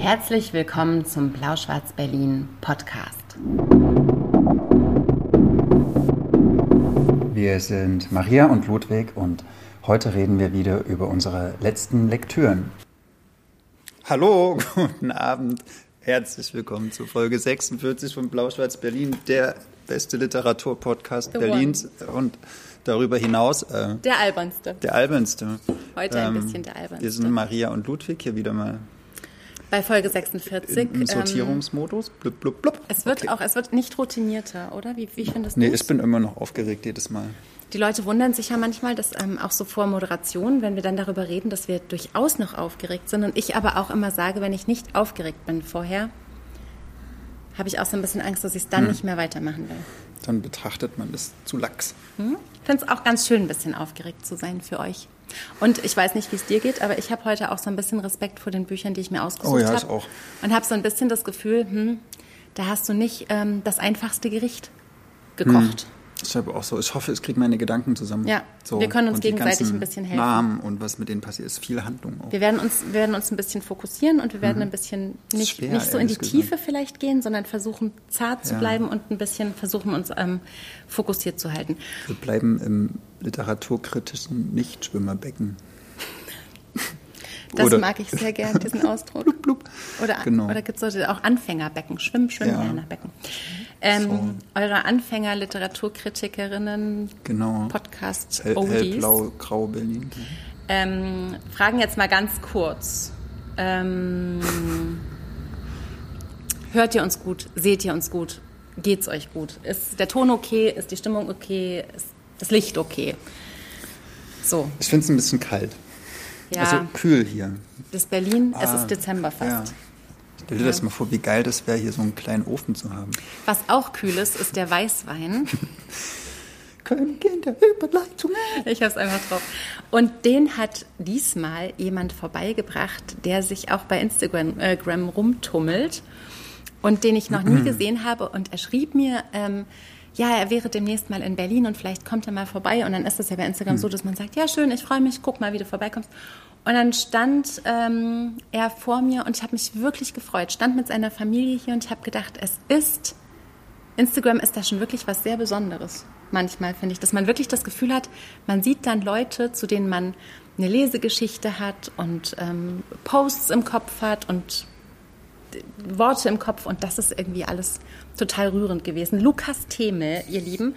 Herzlich willkommen zum Blau-Schwarz-Berlin Podcast. Wir sind Maria und Ludwig und heute reden wir wieder über unsere letzten Lektüren. Hallo, guten Abend. Herzlich willkommen zu Folge 46 von Blau-Schwarz-Berlin, der beste Literaturpodcast Berlins und darüber hinaus äh, Der albernste. der albernste. Heute ein bisschen der albernste. Wir sind Maria und Ludwig hier wieder mal Bei Folge 46. im, ähm, Sortierungsmodus. Blub, blub, blub. es wird Okay. auch, es wird nicht routinierter, oder? Wie, wie findest du Nee, ich bin immer noch aufgeregt jedes Mal. Die Leute wundern sich ja manchmal, dass ähm, auch so vor Moderation, wenn wir dann darüber reden, dass wir durchaus noch aufgeregt sind. Und ich aber auch immer sage, wenn ich nicht aufgeregt bin vorher, habe ich auch so ein bisschen Angst, dass ich es dann Hm. nicht mehr weitermachen will. Dann betrachtet man das zu lax. Ich finde es auch ganz schön, ein bisschen aufgeregt zu sein für euch. Und ich weiß nicht, wie es dir geht, aber ich habe heute auch so ein bisschen Respekt vor den Büchern, die ich mir ausgesucht Oh ja, habe. ich auch. Und habe so ein bisschen das Gefühl, hm, da hast du nicht ähm, das einfachste Gericht gekocht. Ich habe auch so, ich hoffe, ich kriege meine Gedanken zusammen. Ja, so, wir können uns gegenseitig ein bisschen helfen. Namen und was mit denen passiert, ist viel Handlung auch. Wir werden uns, wir werden uns ein bisschen fokussieren und wir werden ein bisschen nicht, Mhm. schwer, nicht so in die ehrlich Tiefe vielleicht gehen, sondern versuchen zart zu Ja. bleiben und ein bisschen versuchen uns ähm, fokussiert zu halten. Wir bleiben im literaturkritischen Nichtschwimmerbecken. Das Oder- mag ich sehr gern, diesen Ausdruck. Blub, blub. Oder, Genau. oder gibt es auch Anfängerbecken, Schwimm, Schwimmlernerbecken. Ähm, So. Eure Anfänger-Literaturkritikerinnen, Genau. Podcast Hell, hellblau, grau Berlin. ähm, fragen jetzt mal ganz kurz. Ähm, hört ihr uns gut? Seht ihr uns gut? Geht's euch gut? Ist der Ton okay? Ist die Stimmung okay? Ist das Licht okay? So, Ich finde es ein bisschen kalt. ja, Also kühl hier. das Berlin, es Ah, ist Dezember fast. Ja. Stell dir das mal vor, wie geil das wäre, hier so einen kleinen Ofen zu haben. Was auch kühl ist, ist der Weißwein. Königin der Überleitung. Ich habe es einfach drauf. Und den hat diesmal jemand vorbeigebracht, der sich auch bei Instagram äh, rumtummelt und den ich noch nie gesehen habe. Und er schrieb mir, ähm, ja, er wäre demnächst mal in Berlin und vielleicht kommt er mal vorbei. Und dann ist es ja bei Instagram so, dass man sagt, ja schön, ich freue mich, guck mal, wie du vorbeikommst. Und dann stand ähm, er vor mir und ich habe mich wirklich gefreut. Stand mit seiner Familie hier und ich habe gedacht, es ist Instagram ist da schon wirklich was sehr Besonderes. Manchmal finde ich, dass man wirklich das Gefühl hat, man sieht dann Leute, zu denen man eine Lesegeschichte hat und ähm, Posts im Kopf hat und Worte im Kopf und das ist irgendwie alles total rührend gewesen. Lukas Theme, ihr Lieben,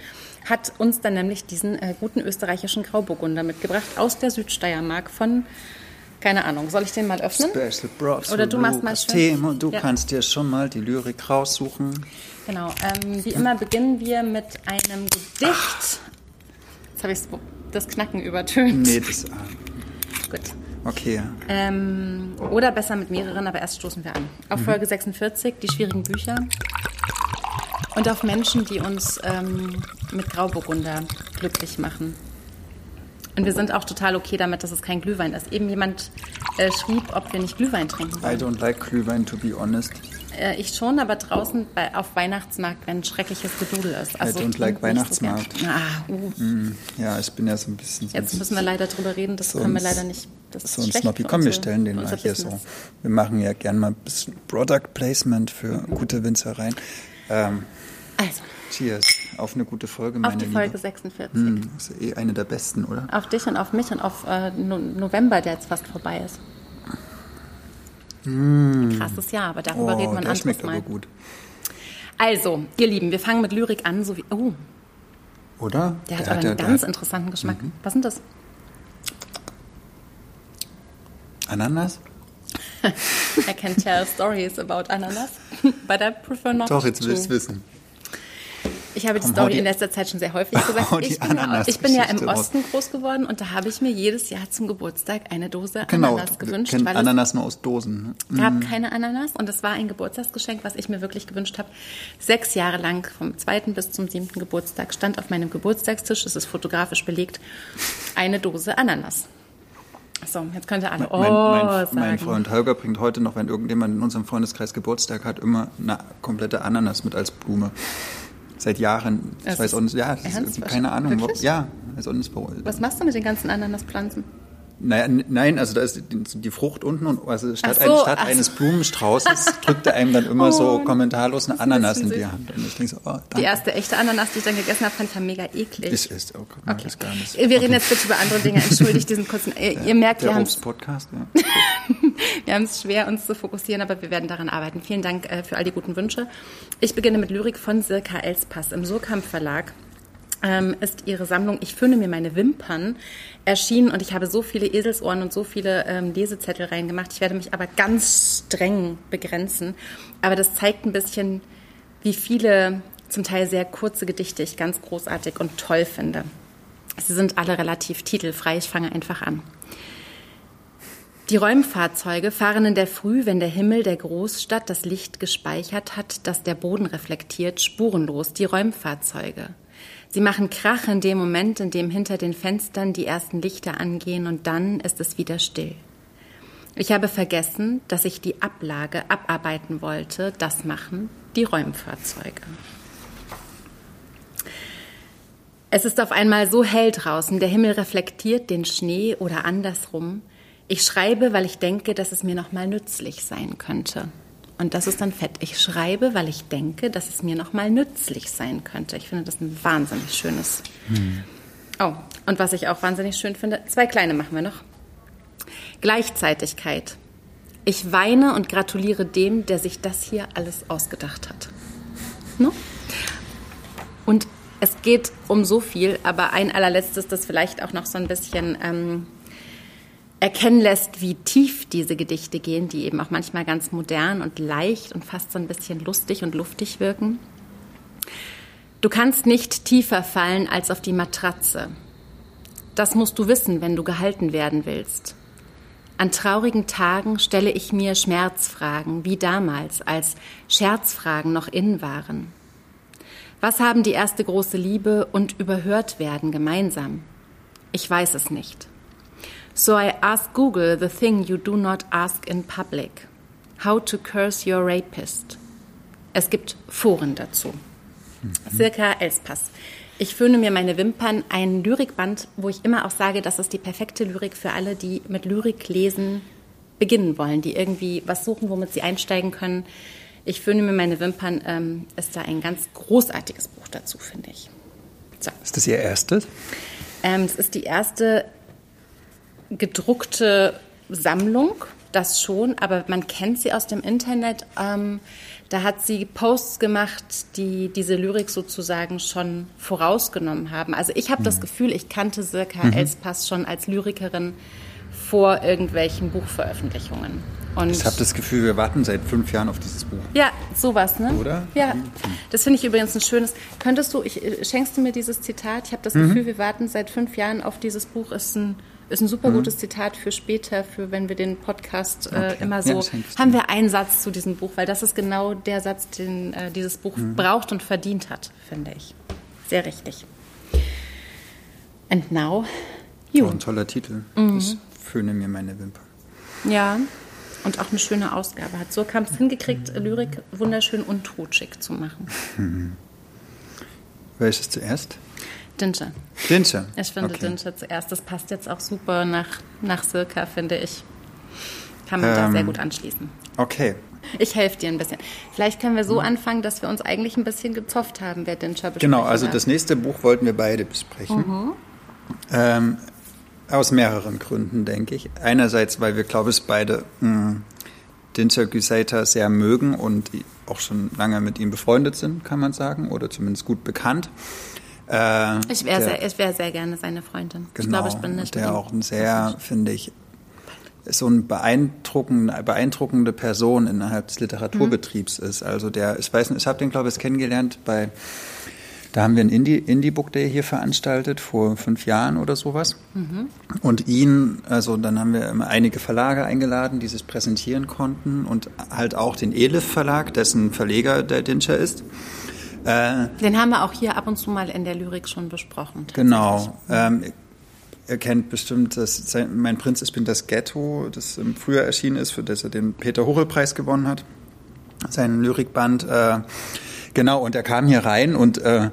hat uns dann nämlich diesen äh, guten österreichischen Grauburgunder mitgebracht aus der Südsteiermark von, keine Ahnung, soll ich den mal öffnen? Special Props Oder du machst mal schön. Thema und du Ja. kannst dir schon mal die Lyrik raussuchen. Genau, ähm, wie immer beginnen wir mit einem Gedicht. Jetzt habe ich das Knacken übertönt. Nee, das. Ah, Gut. Okay. Ähm, oder besser mit mehreren, aber erst stoßen wir an. Auf Mhm. Folge 46, die schwierigen Bücher. Und auf Menschen, die uns ähm, mit Grauburgunder glücklich machen. Und wir sind auch total okay damit, dass es kein Glühwein ist. Eben jemand äh, schrieb, ob wir nicht Glühwein trinken I wollen. don't like Glühwein, to be honest. Äh, ich schon, aber draußen bei, auf Weihnachtsmarkt, wenn schreckliches Gedudel ist. Also don't like nicht so. Weihnachtsmarkt. ah, uh. Ja, ich bin ja so ein bisschen. Jetzt müssen wir leider drüber reden, das so können wir ein- leider nicht. Das ist so ein Snobby. Komm, wir stellen den mal hier so. Wir machen ja gern mal ein bisschen Product Placement für gute Winzereien. Ähm, Also, cheers. Auf eine gute Folge, auf meine die Liebe. Folge 46. Hm, ist eh eine der besten, oder? Auf dich und auf mich und auf äh, no November, der jetzt fast vorbei ist. Ein krasses Jahr, aber darüber. Oh, der anderes schmeckt Mal. gut. Also, ihr Lieben, wir fangen mit Lyrik an, so wie. Oh, Oder? der hat aber einen der ganz interessanten Geschmack. Mhm. Was sind das? Ananas? I can tell stories about Ananas, but I prefer not Doch, jetzt to. willst du wissen. Ich habe die Komm, Story die- in letzter Zeit schon sehr häufig gesagt. Ich bin, ja, ich bin ja im Ananas-Geschichte raus. Osten groß geworden und da habe ich mir jedes Jahr zum Geburtstag eine Dose Genau, Ananas gewünscht, weil Ananas nur aus Dosen. es gab keine Ananas und es war ein Geburtstagsgeschenk, was ich mir wirklich gewünscht habe. Sechs Jahre lang, vom zweiten bis zum siebten Geburtstag, stand auf meinem Geburtstagstisch, es ist fotografisch belegt, eine Dose Ananas. So, jetzt könnt ihr alle oh Mein, mein, sagen. mein Freund Holger bringt heute noch, wenn irgendjemand in unserem Freundeskreis Geburtstag hat, immer eine komplette Ananas mit als Blume. Seit Jahren. Ich Das weiß ist ja, das ist keine Ahnung. Wirklich? Ja, nicht, warum. Was machst du mit den ganzen Ananaspflanzen? Naja, nein, also da ist die, Frucht unten und also statt, so, ein, statt ach so. eines Blumenstraußes drückt er einem dann immer so kommentarlos eine Ananas in die. Hand. Und ich denke so, oh, danke. Die erste echte Ananas, die ich dann gegessen habe, fand ich ja mega eklig. Ist, ist, oh Gott, okay. gar nicht. Wir reden jetzt bitte über andere Dinge. Entschuldigt diesen kurzen. Ihr, ihr merkt, wir haben es Obst-Podcast, ja. wir haben es schwer, uns zu fokussieren, aber wir werden daran arbeiten. Vielen Dank äh, für all die guten Wünsche. Ich beginne mit Lyrik von Sirka Elspass im Surkamp Verlag. Ähm, ist ihre Sammlung Ich föhne mir meine Wimpern erschienen und ich habe so viele Eselsohren und so viele ähm, Lesezettel reingemacht. Ich werde mich aber ganz streng begrenzen. Aber das zeigt ein bisschen, wie viele zum Teil sehr kurze Gedichte ich ganz großartig und toll finde. Sie sind alle relativ titelfrei. Ich fange einfach an. Die Räumfahrzeuge fahren in der Früh, wenn der Himmel der Großstadt das Licht gespeichert hat, das der Boden reflektiert, spurenlos die Räumfahrzeuge. Sie machen Krach in dem Moment, in dem hinter den Fenstern die ersten Lichter angehen und dann ist es wieder still. Ich habe vergessen, dass ich die Ablage abarbeiten wollte. Das machen die Räumfahrzeuge. Es ist auf einmal so hell draußen, der Himmel reflektiert den Schnee oder andersrum. Ich schreibe, weil ich denke, dass es mir nochmal nützlich sein könnte. Und das ist dann fett. Ich schreibe, weil ich denke, dass es mir nochmal nützlich sein könnte. Ich finde das ein wahnsinnig schönes. Oh, und was ich auch wahnsinnig schön finde, zwei kleine machen wir noch. Gleichzeitigkeit. Ich weine und gratuliere dem, der sich das hier alles ausgedacht hat. No? Und es geht um so viel, aber ein allerletztes, das vielleicht auch noch so ein bisschen ähm, erkennen lässt, wie tief diese Gedichte gehen, die eben auch manchmal ganz modern und leicht und fast so ein bisschen lustig und luftig wirken. Du kannst nicht tiefer fallen als auf die Matratze. Das musst du wissen, wenn du gehalten werden willst. An traurigen Tagen stelle ich mir Schmerzfragen, wie damals, als Scherzfragen noch in waren. Was haben die erste große Liebe und überhört werden gemeinsam? Ich weiß es nicht. So I ask Google the thing you do not ask in public. How to curse your rapist. Es gibt Foren dazu. Circa Elspass. Ich föhne mir meine Wimpern, ein Lyrikband, wo ich immer auch sage, das ist die perfekte Lyrik für alle, die mit Lyrik lesen beginnen wollen, die irgendwie was suchen, womit sie einsteigen können. Ich föhne mir meine Wimpern, ähm, ist da ein ganz großartiges Buch dazu, finde ich. So. Ist das Ihr erstes? Ähm, es ist die erste gedruckte Sammlung, das schon, aber man kennt sie aus dem Internet. Ähm, da hat sie Posts gemacht, die diese Lyrik sozusagen schon vorausgenommen haben. Also ich habe das Gefühl, ich kannte Sirka Elspass schon als Lyrikerin vor irgendwelchen Buchveröffentlichungen. Und Ich habe das Gefühl, wir warten seit fünf Jahren auf dieses Buch. ja, sowas, ne? Oder? Ja, das finde ich übrigens ein schönes. Könntest du, ich, äh, schenkst du mir dieses Zitat? Ich habe das Gefühl, wir warten seit fünf Jahren auf dieses Buch. Ist ein, ist ein super gutes Zitat für später, für wenn wir den Podcast äh, Okay. immer Ja, so. du haben wir einen Satz zu diesem Buch, weil das ist genau der Satz, den äh, dieses Buch braucht und verdient hat, finde ich. Sehr richtig. And now, Oh, you. ein toller Titel. Mhm. Ich föhne mir meine Wimpern. Ja. Und auch eine schöne Ausgabe hat. So kam es hingekriegt, Lyrik wunderschön und totschig zu machen. Welches zuerst? Dinsche. Dinsche. Ich finde okay. Dinsche zuerst. Das passt jetzt auch super nach, nach Circa, finde ich. Kann man da Ähm. sehr gut anschließen. Okay. Ich helfe dir ein bisschen. Vielleicht können wir so anfangen, dass wir uns eigentlich ein bisschen gezofft haben, wer Dinsche besprechen Genau, also darf. das nächste Buch wollten wir beide besprechen. Ähm, aus mehreren Gründen, denke ich. Einerseits, weil wir, glaube ich, beide mh, Dinscher Güseiter sehr mögen und auch schon lange mit ihm befreundet sind, kann man sagen, oder zumindest gut bekannt. Äh, Ich wäre sehr, ich wär sehr gerne seine Freundin. ich Genau, glaube, ich bin nicht der auch ein sehr, finde ich, ist so eine beeindruckende, beeindruckende Person innerhalb des Literaturbetriebs ist. Also der, ich weiß nicht, ich habe den, glaube ich, kennengelernt bei, da haben wir ein Indie, Indie-Book Day hier veranstaltet, vor fünf Jahren oder sowas. Und ihn, also dann haben wir immer einige Verlage eingeladen, die sich präsentieren konnten und halt auch den Elif Verlag, dessen Verleger der Dinscher ist. Äh, Den haben wir auch hier ab und zu mal in der Lyrik schon besprochen. Genau. Ähm, ihr kennt bestimmt das, sein- Mein Prinz, ich bin das Ghetto, das im Frühjahr erschienen ist, für das er den Peter-Huchel-Preis gewonnen hat. Sein Lyrikband. Äh, genau, und er kam hier rein und äh,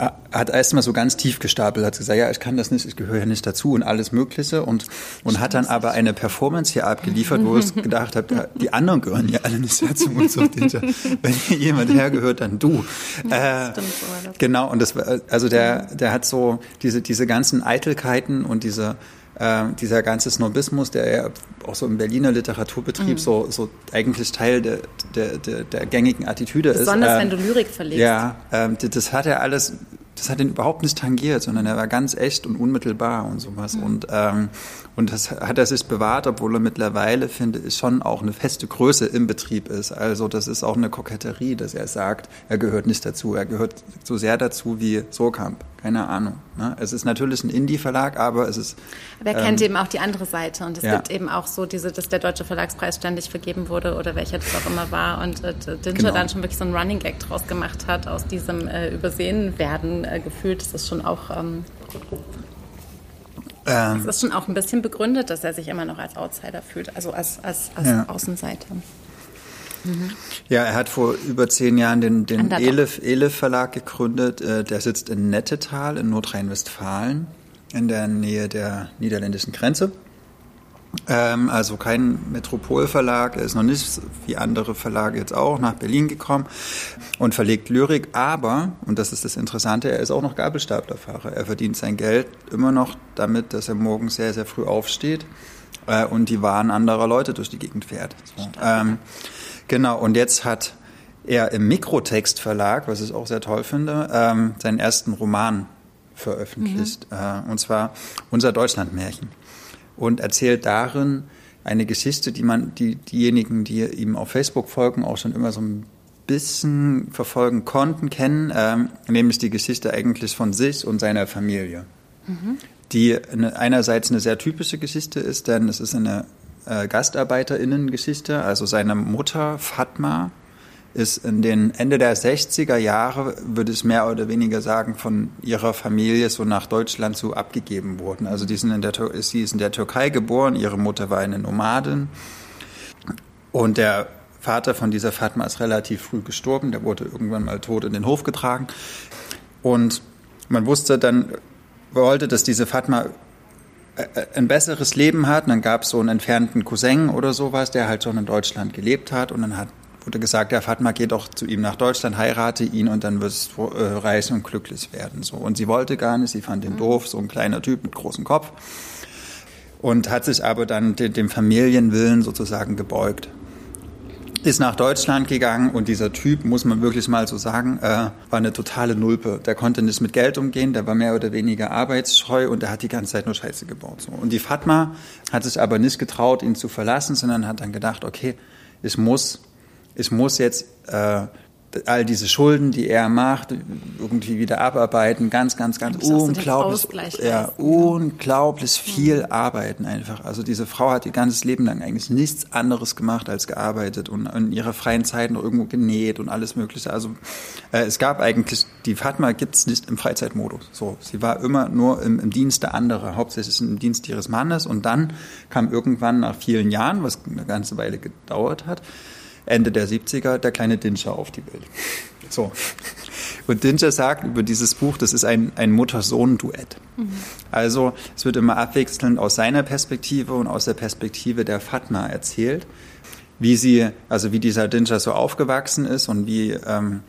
hat erstmal so ganz tief gestapelt, hat gesagt, ja, ich kann das nicht, ich gehöre ja nicht dazu und alles Mögliche und, und hat dann aber eine Performance hier abgeliefert, wo ich gedacht habe, die anderen gehören ja alle nicht dazu und so. Wenn hier jemand hergehört, dann du. Ja, äh, genau, und das also der, der hat so diese, diese ganzen Eitelkeiten und diese äh, dieser ganze Snobismus, der ja auch so im Berliner Literaturbetrieb mhm. so, so eigentlich Teil der, der, der, der gängigen Attitüde Besonders ist. Besonders, äh, wenn du Lyrik verlegst. Ja, äh, das hat er alles das hat ihn überhaupt nicht tangiert, sondern er war ganz echt und unmittelbar und sowas. Mhm. Und, ähm, und das hat er sich bewahrt, obwohl er mittlerweile, finde ich, schon auch eine feste Größe im Betrieb ist. Also das ist auch eine Koketterie, dass er sagt, er gehört nicht dazu. Er gehört so sehr dazu wie Sokamp. Keine Ahnung. Ne? Es ist natürlich ein Indie-Verlag, aber es ist. Aber er ähm, kennt eben auch die andere Seite. Und es ja. gibt eben auch so diese, dass der Deutsche Verlagspreis ständig vergeben wurde oder welcher das auch immer war. Und äh, Dinscher genau. dann schon wirklich so einen Running Gag draus gemacht hat, aus diesem äh, Übersehen werden äh, gefühlt. Das ist schon auch. Ähm, ähm, es ist schon auch ein bisschen begründet, dass er sich immer noch als Outsider fühlt, also als, als, als ja. Außenseiter. Mhm. Ja, er hat vor über zehn Jahren den, den Elif, Elif Verlag gegründet. Äh, der sitzt in Nettetal in Nordrhein-Westfalen in der Nähe der niederländischen Grenze. Ähm, also kein Metropolverlag, er ist noch nicht wie andere Verlage jetzt auch nach Berlin gekommen und verlegt Lyrik, aber, und das ist das Interessante, er ist auch noch Gabelstaplerfahrer. Er verdient sein Geld immer noch damit, dass er morgens sehr, sehr früh aufsteht äh, und die Waren anderer Leute durch die Gegend fährt. So. Ähm, genau, und jetzt hat er im Mikrotext Verlag, was ich auch sehr toll finde, ähm, seinen ersten Roman veröffentlicht, mhm. äh, und zwar Unser Deutschlandmärchen und erzählt darin eine Geschichte, die man, die diejenigen, die ihm auf Facebook folgen, auch schon immer so ein bisschen verfolgen konnten, kennen, ähm, nämlich die Geschichte eigentlich von sich und seiner Familie. Mhm. Die eine, einerseits eine sehr typische Geschichte ist, denn es ist eine äh, Gastarbeiterinnen-Geschichte. Also seine Mutter Fatma ist in den Ende der 60er Jahre, würde ich mehr oder weniger sagen, von ihrer Familie so nach Deutschland so abgegeben worden. Also die sind in der, sie ist in der Türkei geboren, ihre Mutter war eine Nomadin und der Vater von dieser Fatma ist relativ früh gestorben, der wurde irgendwann mal tot in den Hof getragen und man wusste dann, wollte, dass diese Fatma ein besseres Leben hat. Und dann gab es so einen entfernten Cousin oder sowas, der halt schon in Deutschland gelebt hat. Und dann hat wurde gesagt, ja, Fatma, geh doch zu ihm nach Deutschland, heirate ihn und dann wirst du äh, reich und glücklich werden. So. Und sie wollte gar nicht, sie fand ihn mhm. doof, so ein kleiner Typ mit großem Kopf. Und hat sich aber dann de dem Familienwillen sozusagen gebeugt. Ist nach Deutschland gegangen und dieser Typ, muss man wirklich mal so sagen, äh, war eine totale Nulpe. Der konnte nicht mit Geld umgehen, der war mehr oder weniger arbeitsscheu und der hat die ganze Zeit nur Scheiße gebaut. So. Und die Fatma hat sich aber nicht getraut, ihn zu verlassen, sondern hat dann gedacht, okay, ich muss ich muss jetzt äh, all diese Schulden, die er macht, irgendwie wieder abarbeiten, ganz, ganz, ganz unglaublich, ja, unglaublich viel mhm. arbeiten einfach. Also diese Frau hat ihr ganzes Leben lang eigentlich nichts anderes gemacht als gearbeitet und in ihrer freien Zeit noch irgendwo genäht und alles Mögliche. Also äh, es gab eigentlich, die Fatma gibt es nicht im Freizeitmodus. So, sie war immer nur im, im Dienst der anderen, hauptsächlich im Dienst ihres Mannes und dann kam irgendwann nach vielen Jahren, was eine ganze Weile gedauert hat, Ende der 70er der kleine Dinscher auf die Welt. So. Und Dinscher sagt über dieses Buch, das ist ein, ein Mutter-Sohn-Duett. Mhm. Also es wird immer abwechselnd aus seiner Perspektive und aus der Perspektive der Fatma erzählt, wie sie, also wie dieser Dinscher so aufgewachsen ist und wie ähm,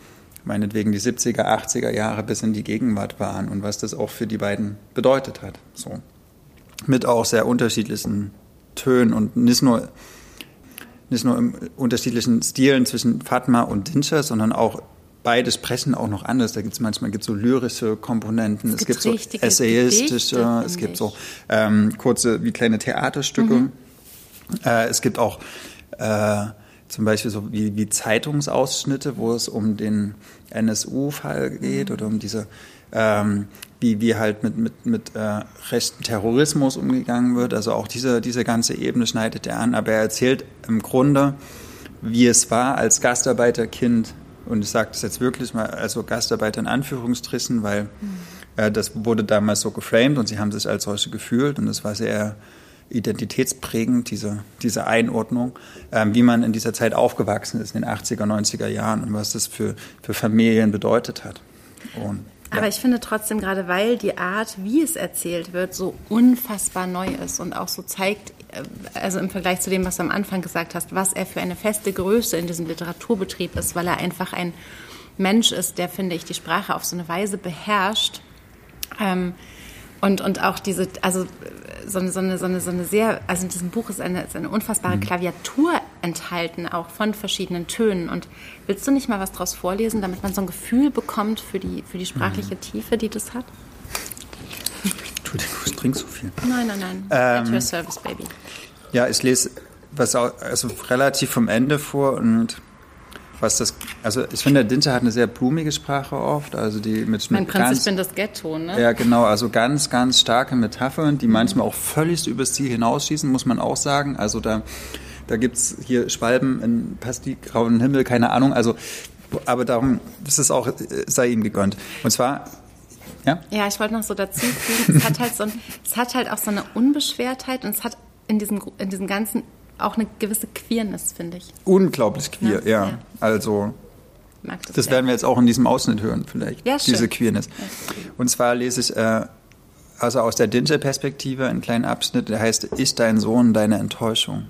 meinetwegen die 70er, 80er Jahre bis in die Gegenwart waren und was das auch für die beiden bedeutet hat. So. Mit auch sehr unterschiedlichen Tönen und nicht nur nicht nur im unterschiedlichen Stilen zwischen Fatma und Dinscher, sondern auch beide sprechen auch noch anders. Da gibt es manchmal gibt's so lyrische Komponenten, es, es gibt, so essayistische, Gedichte, es gibt so ähm, kurze wie kleine Theaterstücke. Mhm. Äh, es gibt auch äh, zum Beispiel so wie, wie Zeitungsausschnitte, wo es um den NSU-Fall geht mhm. oder um diese ähm, wie, wie halt mit, mit, mit äh, rechten Terrorismus umgegangen wird. Also auch diese, diese ganze Ebene schneidet er an. Aber er erzählt im Grunde, wie es war als Gastarbeiterkind. Und ich sage das jetzt wirklich mal, also Gastarbeiter in Anführungsstrichen, weil äh, das wurde damals so geframed und sie haben sich als solche gefühlt. Und das war sehr identitätsprägend, diese, diese Einordnung, ähm, wie man in dieser Zeit aufgewachsen ist, in den 80er, 90er Jahren und was das für, für Familien bedeutet hat. Und Aber ich finde trotzdem, gerade weil die Art, wie es erzählt wird, so unfassbar neu ist und auch so zeigt, äh, also im Vergleich zu dem, was du am Anfang gesagt hast, was er für eine feste Größe in diesem Literaturbetrieb ist, weil er einfach ein Mensch ist, der, finde ich, die Sprache auf so eine Weise beherrscht. Ähm, und, und auch diese, also so eine, so, eine, so, eine, so eine sehr, also in diesem Buch ist eine, ist eine unfassbare mhm. Klaviatur enthalten, auch von verschiedenen Tönen. Und willst du nicht mal was daraus vorlesen, damit man so ein Gefühl bekommt für die, für die sprachliche mhm. Tiefe, die das hat? Entschuldigung, ich trinke so viel. Nein, nein, nein. Ähm, At your service, baby. Ja, ich lese was auch, also relativ vom Ende vor und was das, also ich finde, der Dinter hat eine sehr blumige Sprache oft, also die mit, mein Prinz, ganz, ich bin das Ghetto, ne? Ja, genau, also ganz, ganz starke Metaphern, die manchmal auch völlig übers Ziel hinausschießen, muss man auch sagen. Also da, da gibt es hier Schwalben in grauen Himmel, keine Ahnung, also, aber darum ist es auch, sei ihm gegönnt. Und zwar ja? ja, ich wollte noch so dazu fügen, es hat halt so ein, es hat halt auch so eine Unbeschwertheit und es hat in diesem, in diesem ganzen auch eine gewisse Queerness, finde ich. Unglaublich queer, ja. ja. Also, das, das werden wir jetzt auch in diesem Ausschnitt hören, vielleicht. Ja, diese Queerness. Und zwar lese ich äh, also aus der Dinge-Perspektive einen kleinen Abschnitt, der heißt: Ist dein Sohn deine Enttäuschung?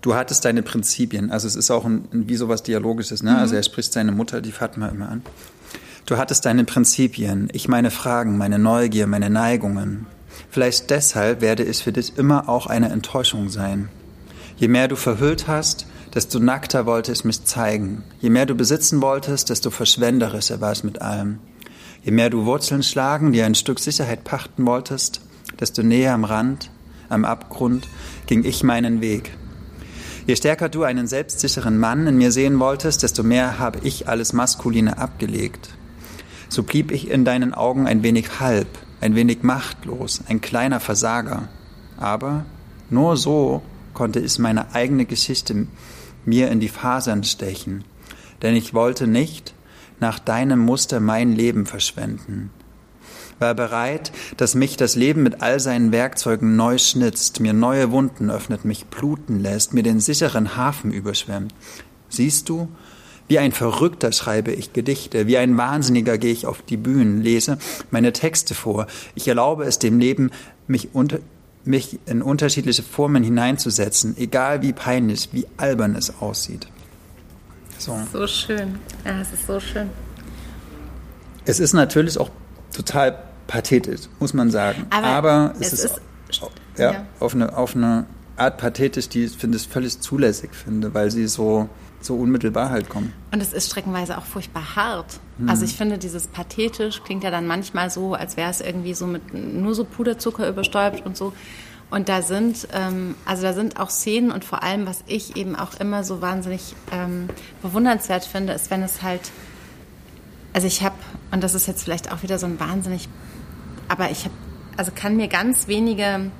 Du hattest deine Prinzipien, also es ist auch ein, wie sowas Dialogisches, ne? Also mhm. Also er spricht seine Mutter, die Fatma, immer an. Du hattest deine Prinzipien, ich meine Fragen, meine Neugier, meine Neigungen. Vielleicht deshalb werde ich für dich immer auch eine Enttäuschung sein. Je mehr du verhüllt hast, desto nackter wollte ich mich zeigen. Je mehr du besitzen wolltest, desto verschwenderischer war es mit allem. Je mehr du Wurzeln schlagen, dir ein Stück Sicherheit pachten wolltest, desto näher am Rand, am Abgrund, ging ich meinen Weg. Je stärker du einen selbstsicheren Mann in mir sehen wolltest, desto mehr habe ich alles Maskuline abgelegt. So blieb ich in deinen Augen ein wenig halb, ein wenig machtlos, ein kleiner Versager. Aber nur so konnte es meine eigene Geschichte mir in die Fasern stechen, denn ich wollte nicht nach deinem Muster mein Leben verschwenden. War bereit, dass mich das Leben mit all seinen Werkzeugen neu schnitzt, mir neue Wunden öffnet, mich bluten lässt, mir den sicheren Hafen überschwemmt. Siehst du, wie ein Verrückter schreibe ich Gedichte, wie ein Wahnsinniger gehe ich auf die Bühnen, lese meine Texte vor. Ich erlaube es dem Leben, mich, unter, mich in unterschiedliche Formen hineinzusetzen, egal wie peinlich, wie albern es aussieht. So, so schön. Ja, es ist so schön. Es ist natürlich auch total pathetisch, muss man sagen. Aber, Aber es, es, ist, ist ja, ja, Auf, eine, auf eine Art pathetisch, die ich finde, völlig zulässig finde, weil sie so so unmittelbar halt kommen. Und es ist streckenweise auch furchtbar hart. Mhm. Also ich finde, dieses pathetisch klingt ja dann manchmal so, als wäre es irgendwie so mit nur so Puderzucker überstäubt und so. Und da sind, ähm, also da sind auch Szenen und vor allem, was ich eben auch immer so wahnsinnig ähm, bewundernswert finde, ist, wenn es halt, also ich habe, und das ist jetzt vielleicht auch wieder so ein wahnsinnig, aber ich habe, also kann mir ganz wenige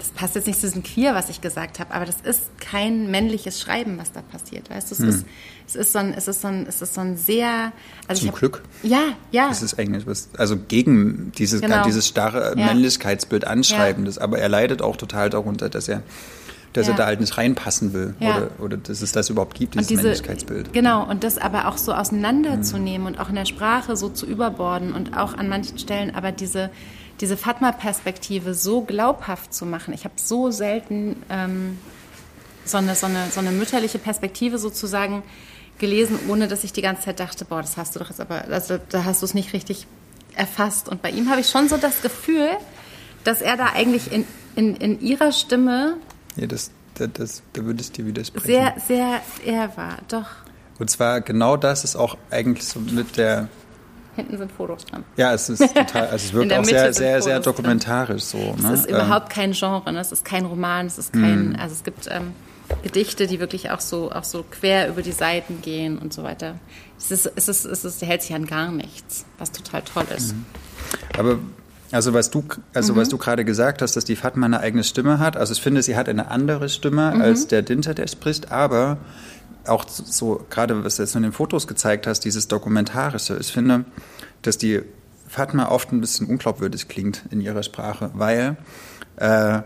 das passt jetzt nicht zu diesem Queer, was ich gesagt habe, aber das ist kein männliches Schreiben, was da passiert. Weißt du, es, hm. ist, es, ist so ein, es, ist so ein, es ist so ein sehr. Also Zum hab, Glück. Ja, ja. Es ist eigentlich was, also gegen dieses, genau. dieses starre ja. Männlichkeitsbild anschreibendes, ja. aber er leidet auch total darunter, dass er dass ja. er da halt nicht reinpassen will ja. oder, oder dass es das überhaupt gibt, dieses diese, Männlichkeitsbild. Genau, und das aber auch so auseinanderzunehmen mhm. und auch in der Sprache so zu überborden und auch an manchen Stellen aber diese, diese Fatma-Perspektive so glaubhaft zu machen. Ich habe so selten ähm, so, eine, so, eine, so eine mütterliche Perspektive sozusagen gelesen, ohne dass ich die ganze Zeit dachte, boah, das hast du doch jetzt aber, also, da hast du es nicht richtig erfasst. Und bei ihm habe ich schon so das Gefühl, dass er da eigentlich in, in, in ihrer Stimme. Ja, das, das, das, da würde ich dir widersprechen. Sehr, sehr ehr war, doch. Und zwar genau das ist auch eigentlich so mit der Hinten sind Fotos dran. Ja, es ist total, also es wirkt auch sehr, sehr, sehr dokumentarisch so. Ne? Es ist ähm, überhaupt kein Genre, ne? es ist kein Roman, es ist kein, also es gibt ähm, Gedichte, die wirklich auch so, auch so quer über die Seiten gehen und so weiter. Es ist, es ist, es ist, hält sich an gar nichts, was total toll ist. Mhm. Aber also was du, also mhm. was du gerade gesagt hast, dass die Fatma eine eigene Stimme hat. Also ich finde, sie hat eine andere Stimme mhm. als der Dinter, der spricht, aber auch so, gerade was du jetzt in den Fotos gezeigt hast, dieses Dokumentarische. Ich finde, dass die Fatma oft ein bisschen unglaubwürdig klingt in ihrer Sprache, weil äh,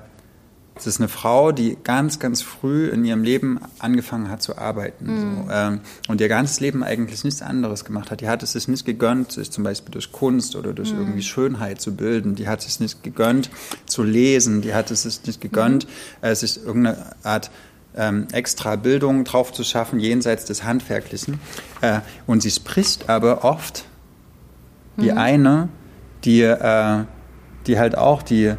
es ist eine Frau, die ganz, ganz früh in ihrem Leben angefangen hat zu arbeiten. Mhm. So, ähm, und ihr ganzes Leben eigentlich nichts anderes gemacht hat. Die hat es sich nicht gegönnt, sich zum Beispiel durch Kunst oder durch mhm. irgendwie Schönheit zu bilden. Die hat es nicht gegönnt, zu lesen. Die hat es sich nicht gegönnt, mhm. äh, sich irgendeine Art ähm, extra Bildung drauf zu schaffen, jenseits des Handwerklichen. Äh, und sie spricht aber oft wie mhm. eine, die, äh, die halt auch die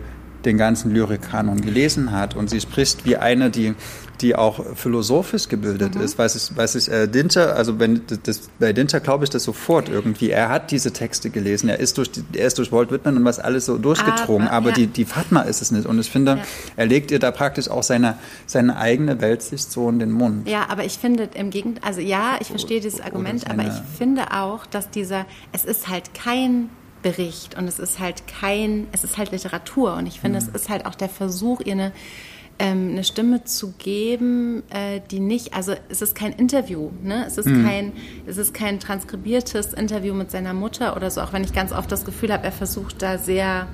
den ganzen Lyrikkanon gelesen hat. Und sie spricht wie eine, die, die auch philosophisch gebildet mhm. ist. Weiß ich, weiß ich, äh, Dinter, also wenn, das, bei Dinter glaube ich das sofort irgendwie. Er hat diese Texte gelesen. Er ist durch, die, er ist durch Walt Whitman und was alles so durchgedrungen. Aber, aber ja. die, die Fatma ist es nicht. Und ich finde, ja. er legt ihr da praktisch auch seine, seine eigene Weltsicht so in den Mund. Ja, aber ich finde im Gegenteil, also ja, ich verstehe dieses Argument, aber ich finde auch, dass dieser, es ist halt kein Bericht und es ist halt kein, es ist halt Literatur und ich finde, mhm. es ist halt auch der Versuch, ihr eine, ähm, eine Stimme zu geben, äh, die nicht, also es ist kein Interview, ne? es, ist mhm. kein, es ist kein transkribiertes Interview mit seiner Mutter oder so, auch wenn ich ganz oft das Gefühl habe, er versucht da sehr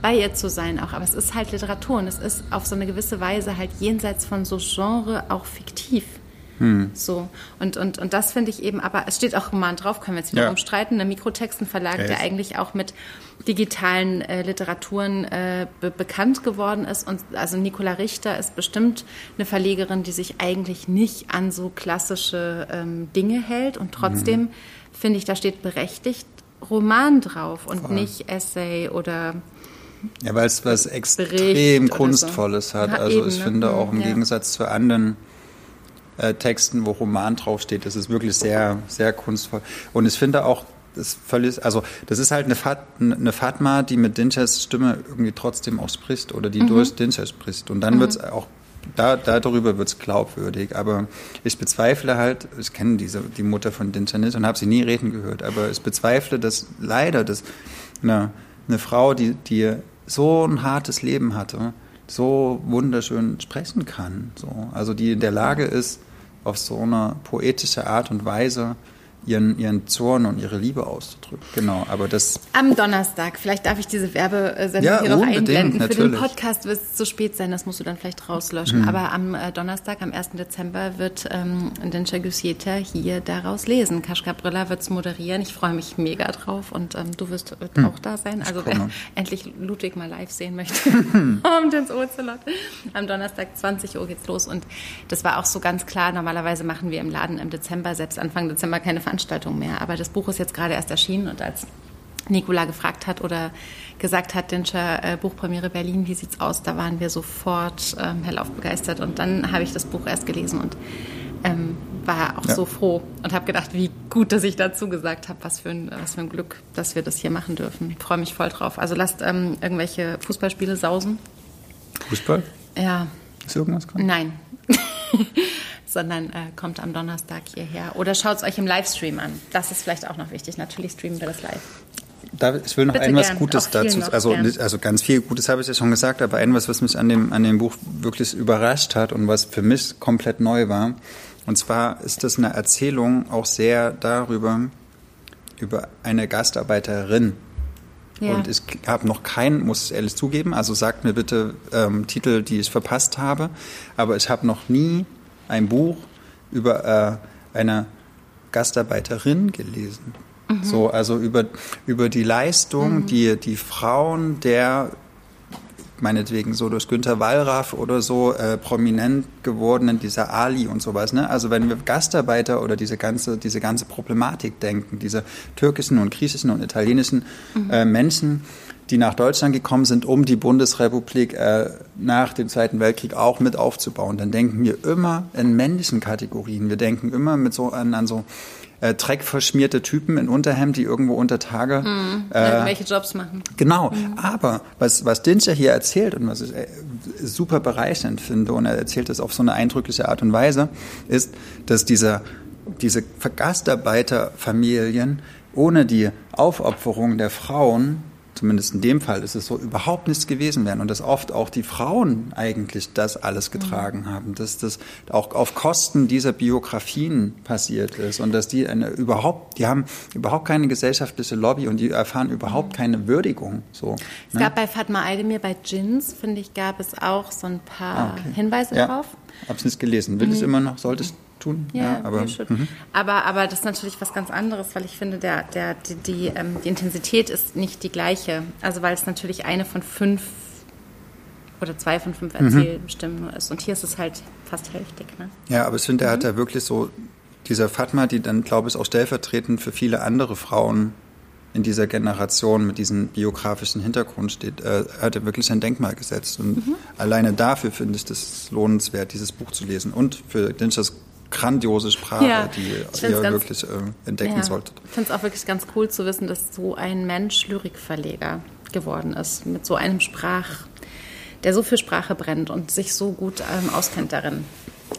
bei ihr zu sein auch, aber es ist halt Literatur und es ist auf so eine gewisse Weise halt jenseits von so Genre auch fiktiv. Hm. So. Und, und, und das finde ich eben, aber es steht auch Roman drauf, können wir jetzt wieder ja. umstreiten, ein Mikrotextenverlag, der eigentlich auch mit digitalen äh, Literaturen äh, be bekannt geworden ist. Und also Nicola Richter ist bestimmt eine Verlegerin, die sich eigentlich nicht an so klassische ähm, Dinge hält. Und trotzdem mhm. finde ich, da steht berechtigt Roman drauf und Voll. nicht Essay oder ja, weil es was extrem Kunstvolles so. hat. Also eben, ich ne? finde auch im ja. Gegensatz zu anderen äh, Texten, wo Roman draufsteht. Das ist wirklich sehr, sehr kunstvoll. Und ich finde auch, das völlig, also das ist halt eine, Fat, eine Fatma, die mit Dinchers Stimme irgendwie trotzdem auch spricht oder die mhm. durch Dincher spricht. Und dann mhm. wird es auch da, darüber wird es glaubwürdig. Aber ich bezweifle halt, ich kenne diese, die Mutter von Dinter nicht und habe sie nie reden gehört, aber ich bezweifle, dass leider dass eine, eine Frau, die, die so ein hartes Leben hatte, so wunderschön sprechen kann. So. Also die in der Lage ist, auf so eine poetische Art und Weise ihren, ihren Zorn und ihre Liebe auszudrücken. Genau, aber das. Am Donnerstag, vielleicht darf ich diese Werbesendung ja, hier noch einblenden. Natürlich. Für den Podcast wird es zu spät sein, das musst du dann vielleicht rauslöschen. Mhm. Aber am äh, Donnerstag, am 1. Dezember, wird ähm, Densha Gusieta hier daraus lesen. Kaschka Brilla wird es moderieren. Ich freue mich mega drauf und ähm, du wirst äh, mhm. auch da sein. Also wer endlich Ludwig mal live sehen möchte, kommt ins Ocelot. Am Donnerstag 20 Uhr geht's los und das war auch so ganz klar. Normalerweise machen wir im Laden im Dezember, selbst Anfang Dezember, keine Veranstaltung Veranstaltung mehr. Aber das Buch ist jetzt gerade erst erschienen und als Nicola gefragt hat oder gesagt hat, Dinscher äh, Buchpremiere Berlin, wie sieht's aus? Da waren wir sofort ähm, hellauf begeistert und dann habe ich das Buch erst gelesen und ähm, war auch ja. so froh und habe gedacht, wie gut, dass ich dazu gesagt habe, was für ein was für ein Glück, dass wir das hier machen dürfen. Ich freue mich voll drauf. Also lasst ähm, irgendwelche Fußballspiele sausen. Fußball? Ja. Ist irgendwas dran? Nein. sondern äh, kommt am Donnerstag hierher. Oder schaut es euch im Livestream an. Das ist vielleicht auch noch wichtig. Natürlich streamen wir das live. Da, ich will noch Bitte ein was gern. Gutes dazu. Also, also ganz viel Gutes habe ich ja schon gesagt, aber ein was, was mich an dem, an dem Buch wirklich überrascht hat und was für mich komplett neu war. Und zwar ist das eine Erzählung auch sehr darüber, über eine Gastarbeiterin. Ja. Und ich habe noch keinen, muss ich ehrlich zugeben, also sagt mir bitte ähm, Titel, die ich verpasst habe, aber ich habe noch nie ein Buch über äh, eine Gastarbeiterin gelesen. Mhm. So, also über, über die Leistung, mhm. die die Frauen der meinetwegen so durch Günter Wallraff oder so äh, prominent gewordenen, dieser Ali und sowas. Ne? Also wenn wir Gastarbeiter oder diese ganze, diese ganze Problematik denken, diese türkischen und griechischen und italienischen mhm. äh, Menschen, die nach Deutschland gekommen sind, um die Bundesrepublik äh, nach dem Zweiten Weltkrieg auch mit aufzubauen. Dann denken wir immer in männlichen Kategorien. Wir denken immer mit so an, an so äh, dreckverschmierte Typen in Unterhemd, die irgendwo unter Tage mhm, äh, welche Jobs machen. Genau. Mhm. Aber was was Dinscher hier erzählt und was ich äh, super bereichernd finde und er erzählt das auf so eine eindrückliche Art und Weise, ist, dass dieser diese Gastarbeiterfamilien ohne die Aufopferung der Frauen zumindest in dem Fall ist es so, überhaupt nichts gewesen wären und dass oft auch die Frauen eigentlich das alles getragen mhm. haben, dass das auch auf Kosten dieser Biografien passiert ist und dass die eine überhaupt, die haben überhaupt keine gesellschaftliche Lobby und die erfahren überhaupt mhm. keine Würdigung. So, es ne? gab bei Fatma Aydemir, bei Jins, finde ich, gab es auch so ein paar ah, okay. Hinweise ja, drauf. Hab's nicht gelesen. Will mhm. es immer noch, solltest tun. Ja, ja aber, mhm. aber, aber das ist natürlich was ganz anderes, weil ich finde, der, der, die, die, ähm, die Intensität ist nicht die gleiche. Also weil es natürlich eine von fünf oder zwei von fünf Erzählstimmen mhm. ist. Und hier ist es halt fast hälftig. Ne? Ja, aber ich finde, er mhm. hat ja wirklich so, dieser Fatma, die dann, glaube ich, auch stellvertretend für viele andere Frauen in dieser Generation mit diesem biografischen Hintergrund steht, äh, hat er wirklich ein Denkmal gesetzt. Und mhm. alleine dafür finde ich das lohnenswert, dieses Buch zu lesen. Und für Dinschers grandiose Sprache, ja, die ihr ganz, wirklich äh, entdecken ja, solltet. Ich finde es auch wirklich ganz cool zu wissen, dass so ein Mensch Lyrikverleger geworden ist, mit so einem Sprach, der so für Sprache brennt und sich so gut ähm, auskennt darin.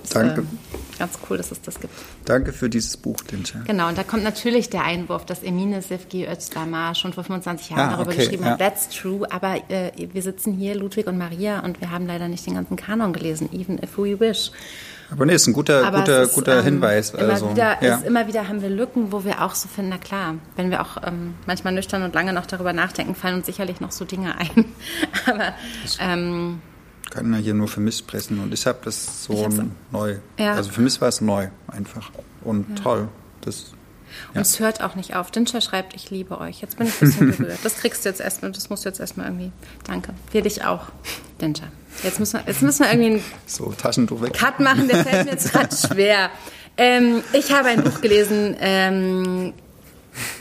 Das, Danke. Äh, ganz cool, dass es das gibt. Danke für dieses Buch, Dinsche. Genau, und da kommt natürlich der Einwurf, dass Emine Sefki Özdamar schon vor 25 Jahren ah, darüber okay, geschrieben ja. hat. That's true, aber äh, wir sitzen hier, Ludwig und Maria, und wir haben leider nicht den ganzen Kanon gelesen, even if we wish. Aber nee, ist ein guter, guter, ist, guter ähm, Hinweis. Immer, also, wieder, ja. ist, immer wieder haben wir Lücken, wo wir auch so finden, na klar, wenn wir auch ähm, manchmal nüchtern und lange noch darüber nachdenken, fallen uns sicherlich noch so Dinge ein. Aber ähm, kann man hier nur für mich sprechen und ich habe das so neu. Ja. Also für mich war es neu einfach und ja. toll. Das und ja. es hört auch nicht auf. Dinscher schreibt, ich liebe euch. Jetzt bin ich ein bisschen berührt. Das kriegst du jetzt erstmal, das musst du jetzt erstmal irgendwie. Danke. Für dich auch, Dinscher. Jetzt müssen wir, jetzt müssen wir irgendwie einen so, Taschentuch weg. Cut machen, der fällt mir jetzt gerade schwer. Ähm, ich habe ein Buch gelesen, ähm,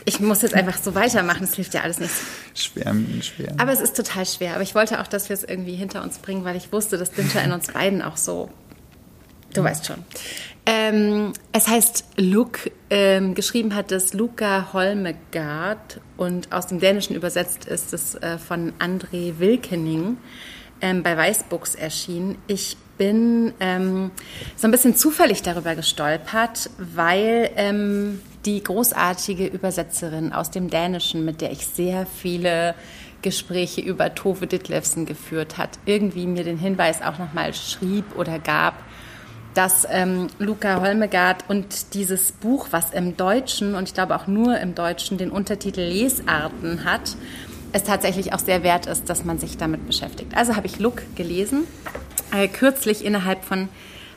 ich muss jetzt einfach so weitermachen, das hilft ja alles nicht. Schwer, schwer. Aber es ist total schwer. Aber ich wollte auch, dass wir es irgendwie hinter uns bringen, weil ich wusste, dass Dinscher in uns beiden auch so. Du weißt schon. Ähm, es heißt Look, ähm, geschrieben hat es Luca Holmegard und aus dem Dänischen übersetzt ist es äh, von André Wilkening ähm, bei Weißbooks erschienen. Ich bin ähm, so ein bisschen zufällig darüber gestolpert, weil ähm, die großartige Übersetzerin aus dem Dänischen, mit der ich sehr viele Gespräche über Tove Ditlevsen geführt hat, irgendwie mir den Hinweis auch nochmal schrieb oder gab, dass ähm, Luca Holmegard und dieses Buch, was im Deutschen und ich glaube auch nur im Deutschen den Untertitel Lesarten hat, es tatsächlich auch sehr wert ist, dass man sich damit beschäftigt. Also habe ich Look gelesen, äh, kürzlich innerhalb von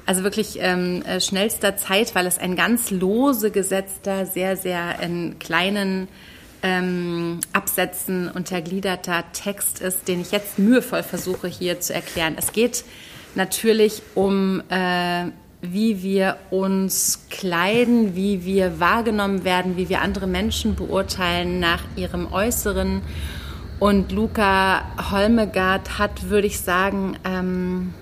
also wirklich ähm, äh, schnellster Zeit, weil es ein ganz lose gesetzter, sehr, sehr in kleinen ähm, Absätzen untergliederter Text ist, den ich jetzt mühevoll versuche hier zu erklären. Es geht natürlich um, äh, wie wir uns kleiden, wie wir wahrgenommen werden, wie wir andere Menschen beurteilen nach ihrem Äußeren. Und Luca Holmegard hat, würde ich sagen, ähm,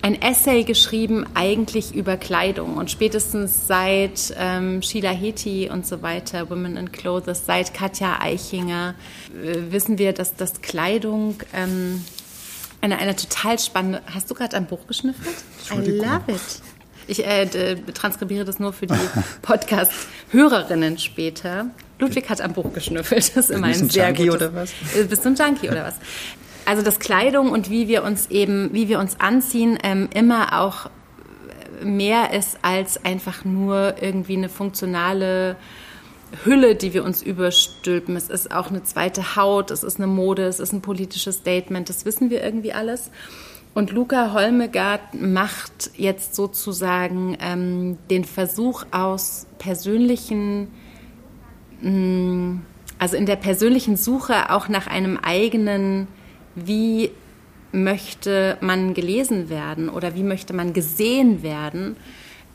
ein Essay geschrieben, eigentlich über Kleidung. Und spätestens seit ähm, Sheila Heti und so weiter, Women in Clothes, seit Katja Eichinger, äh, wissen wir, dass das Kleidung ähm, eine, eine total spannende. Hast du gerade ein Buch geschnüffelt? I love it. Ich äh, transkribiere das nur für die Podcast-Hörerinnen später. Ludwig hat am Buch geschnüffelt. Das ist immer ein, sehr Junkie gutes. oder was? Äh, bist du ein Junkie oder was? Also dass Kleidung und wie wir uns eben, wie wir uns anziehen, ähm, immer auch mehr ist als einfach nur irgendwie eine funktionale Hülle, die wir uns überstülpen. Es ist auch eine zweite Haut, es ist eine Mode, es ist ein politisches Statement, das wissen wir irgendwie alles. Und Luca Holmegard macht jetzt sozusagen ähm, den Versuch aus persönlichen, also in der persönlichen Suche auch nach einem eigenen, wie möchte man gelesen werden oder wie möchte man gesehen werden,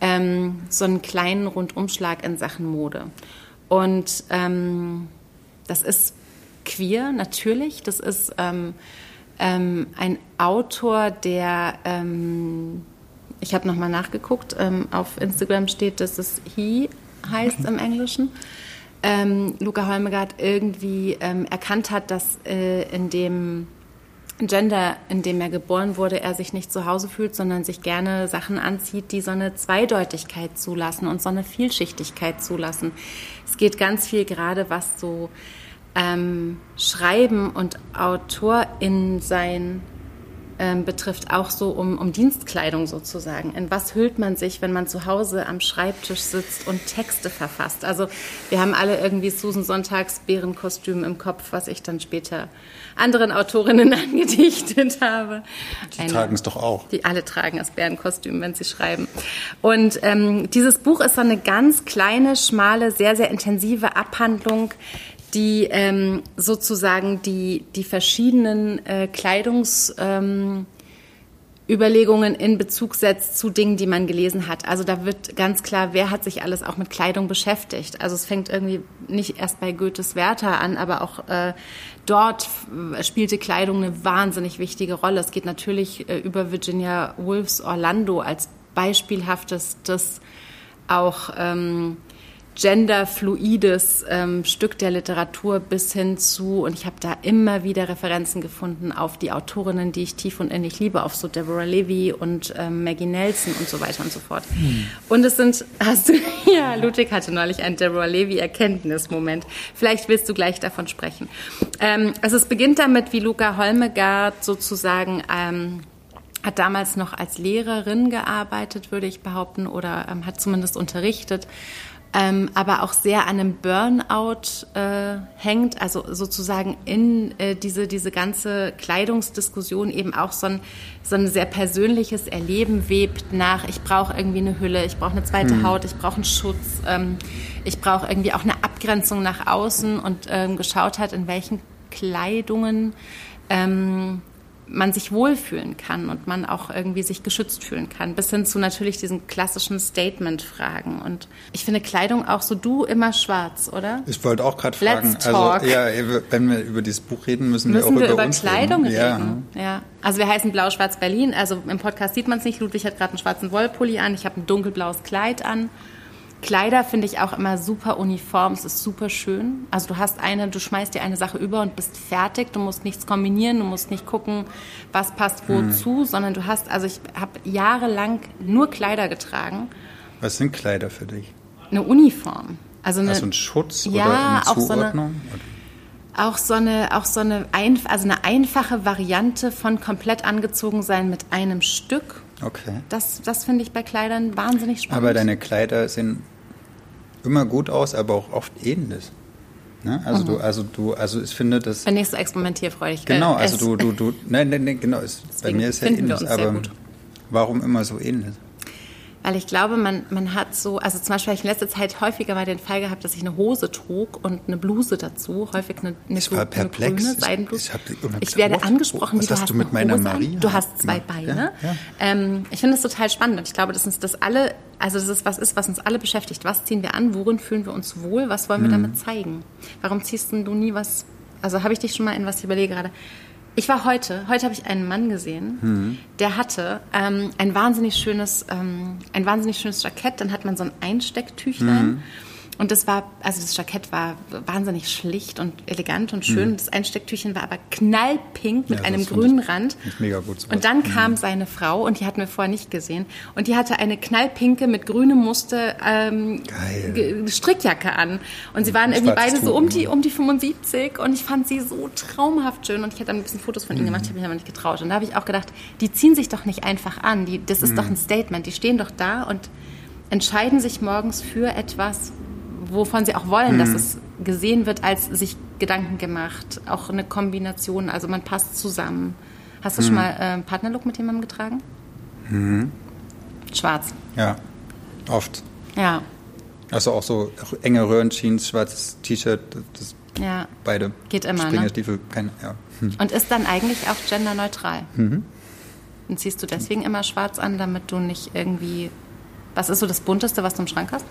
ähm, so einen kleinen Rundumschlag in Sachen Mode. Und ähm, das ist queer, natürlich. Das ist ähm, ähm, ein Autor, der, ähm, ich habe nochmal nachgeguckt, ähm, auf Instagram steht, dass es he heißt im Englischen. Ähm, Luca Holmegard irgendwie ähm, erkannt hat, dass äh, in dem Gender, in dem er geboren wurde, er sich nicht zu Hause fühlt, sondern sich gerne Sachen anzieht, die so eine Zweideutigkeit zulassen und so eine Vielschichtigkeit zulassen. Es geht ganz viel gerade, was so ähm, Schreiben und Autor in sein ähm, betrifft auch so um, um Dienstkleidung sozusagen. In was hüllt man sich, wenn man zu Hause am Schreibtisch sitzt und Texte verfasst? Also wir haben alle irgendwie Susan Sonntags Bärenkostüm im Kopf, was ich dann später anderen Autorinnen angedichtet habe. Die tragen es doch auch. Die alle tragen das Bärenkostüm, wenn sie schreiben. Und ähm, dieses Buch ist so eine ganz kleine, schmale, sehr, sehr intensive Abhandlung die ähm, sozusagen die, die verschiedenen äh, Kleidungsüberlegungen ähm, in Bezug setzt zu Dingen, die man gelesen hat. Also da wird ganz klar, wer hat sich alles auch mit Kleidung beschäftigt. Also es fängt irgendwie nicht erst bei Goethes Werther an, aber auch äh, dort spielte Kleidung eine wahnsinnig wichtige Rolle. Es geht natürlich äh, über Virginia Woolfs Orlando als beispielhaftes, das auch ähm, genderfluides ähm, Stück der Literatur bis hin zu, und ich habe da immer wieder Referenzen gefunden auf die Autorinnen, die ich tief und innig liebe, auf so Deborah Levy und ähm, Maggie Nelson und so weiter und so fort. Hm. Und es sind, hast du, ja, Ludwig hatte neulich einen Deborah Levy-Erkenntnismoment. Vielleicht willst du gleich davon sprechen. Ähm, also es beginnt damit, wie Luca Holmegard sozusagen ähm, hat damals noch als Lehrerin gearbeitet, würde ich behaupten, oder ähm, hat zumindest unterrichtet ähm, aber auch sehr an einem Burnout äh, hängt, also sozusagen in äh, diese, diese ganze Kleidungsdiskussion eben auch so ein, so ein sehr persönliches Erleben webt nach, ich brauche irgendwie eine Hülle, ich brauche eine zweite mhm. Haut, ich brauche einen Schutz, ähm, ich brauche irgendwie auch eine Abgrenzung nach außen und ähm, geschaut hat, in welchen Kleidungen ähm, man sich wohlfühlen kann und man auch irgendwie sich geschützt fühlen kann, bis hin zu natürlich diesen klassischen Statement-Fragen. Und ich finde Kleidung auch so, du immer schwarz, oder? Ich wollte auch gerade fragen, also ja, wenn wir über dieses Buch reden, müssen, müssen wir auch wir über, über Kleidung reden. Ja. ja. Also wir heißen Blau-Schwarz Berlin. Also im Podcast sieht man es nicht. Ludwig hat gerade einen schwarzen Wollpulli an. Ich habe ein dunkelblaues Kleid an. Kleider finde ich auch immer super uniform, es ist super schön. Also du hast eine, du schmeißt dir eine Sache über und bist fertig. Du musst nichts kombinieren, du musst nicht gucken, was passt wozu, hm. sondern du hast, also ich habe jahrelang nur Kleider getragen. Was sind Kleider für dich? Eine Uniform. Also, eine, also ein Schutz ja, oder eine auch so eine, auch so eine, auch so eine, ein, also eine einfache Variante von komplett angezogen sein mit einem Stück Okay. Das, das finde ich bei Kleidern wahnsinnig spannend. Aber deine Kleider sehen immer gut aus, aber auch oft ähnlich. Ne? Also mhm. du, also du, also ich finde das. Wenn ich so experimentierfreudig. Genau, also du, du, du, nein, nein, nein, genau. Ist, bei mir ist ja ähnlich, aber warum immer so ähnlich? Weil ich glaube, man, man hat so, also zum Beispiel habe ich in letzter Zeit häufiger mal den Fall gehabt, dass ich eine Hose trug und eine Bluse dazu, häufig eine, eine, ich war perplex. grüne Seidenbluse. Ich, ich, ich werde oh, angesprochen, was wie du hast du mit meiner Hose Maria? An. Du hast zwei Beine. Ja, ja. Ähm, ich finde das total spannend und ich glaube, dass uns das alle, also das ist was ist, was uns alle beschäftigt. Was ziehen wir an? Worin fühlen wir uns wohl? Was wollen wir hm. damit zeigen? Warum ziehst du nie was? Also habe ich dich schon mal in was ich überlege gerade? Ich war heute, heute habe ich einen Mann gesehen, mhm. der hatte ähm, ein wahnsinnig schönes, ähm, ein wahnsinnig schönes Jackett. Dann hat man so ein Einstecktüchlein. Mhm. Und das war, also das Jackett war wahnsinnig schlicht und elegant und schön. Mhm. Das Einstecktüchchen war aber knallpink mit ja, einem grünen Rand. Mega gut. Und dann kam mhm. seine Frau und die hatten wir vorher nicht gesehen. Und die hatte eine knallpinke mit grünem Muster ähm, Strickjacke an. Und sie waren irgendwie beide so um die, um die 75 und ich fand sie so traumhaft schön. Und ich hätte ein bisschen Fotos von ihnen gemacht, ich habe mich aber nicht getraut. Und da habe ich auch gedacht, die ziehen sich doch nicht einfach an. Die, das ist mhm. doch ein Statement. Die stehen doch da und entscheiden sich morgens für etwas, wovon sie auch wollen, mhm. dass es gesehen wird, als sich Gedanken gemacht. Auch eine Kombination, also man passt zusammen. Hast du mhm. schon mal äh, Partnerlook mit jemandem getragen? Mhm. Schwarz. Ja, oft. Ja. Also auch so enge Röhrenjeans, schwarzes T-Shirt, das ja. beide. Geht immer, Springerstiefel, ne? Kein, ja. Hm. Und ist dann eigentlich auch genderneutral. Mhm. Und ziehst du deswegen immer schwarz an, damit du nicht irgendwie. Was ist so das Bunteste, was du im Schrank hast?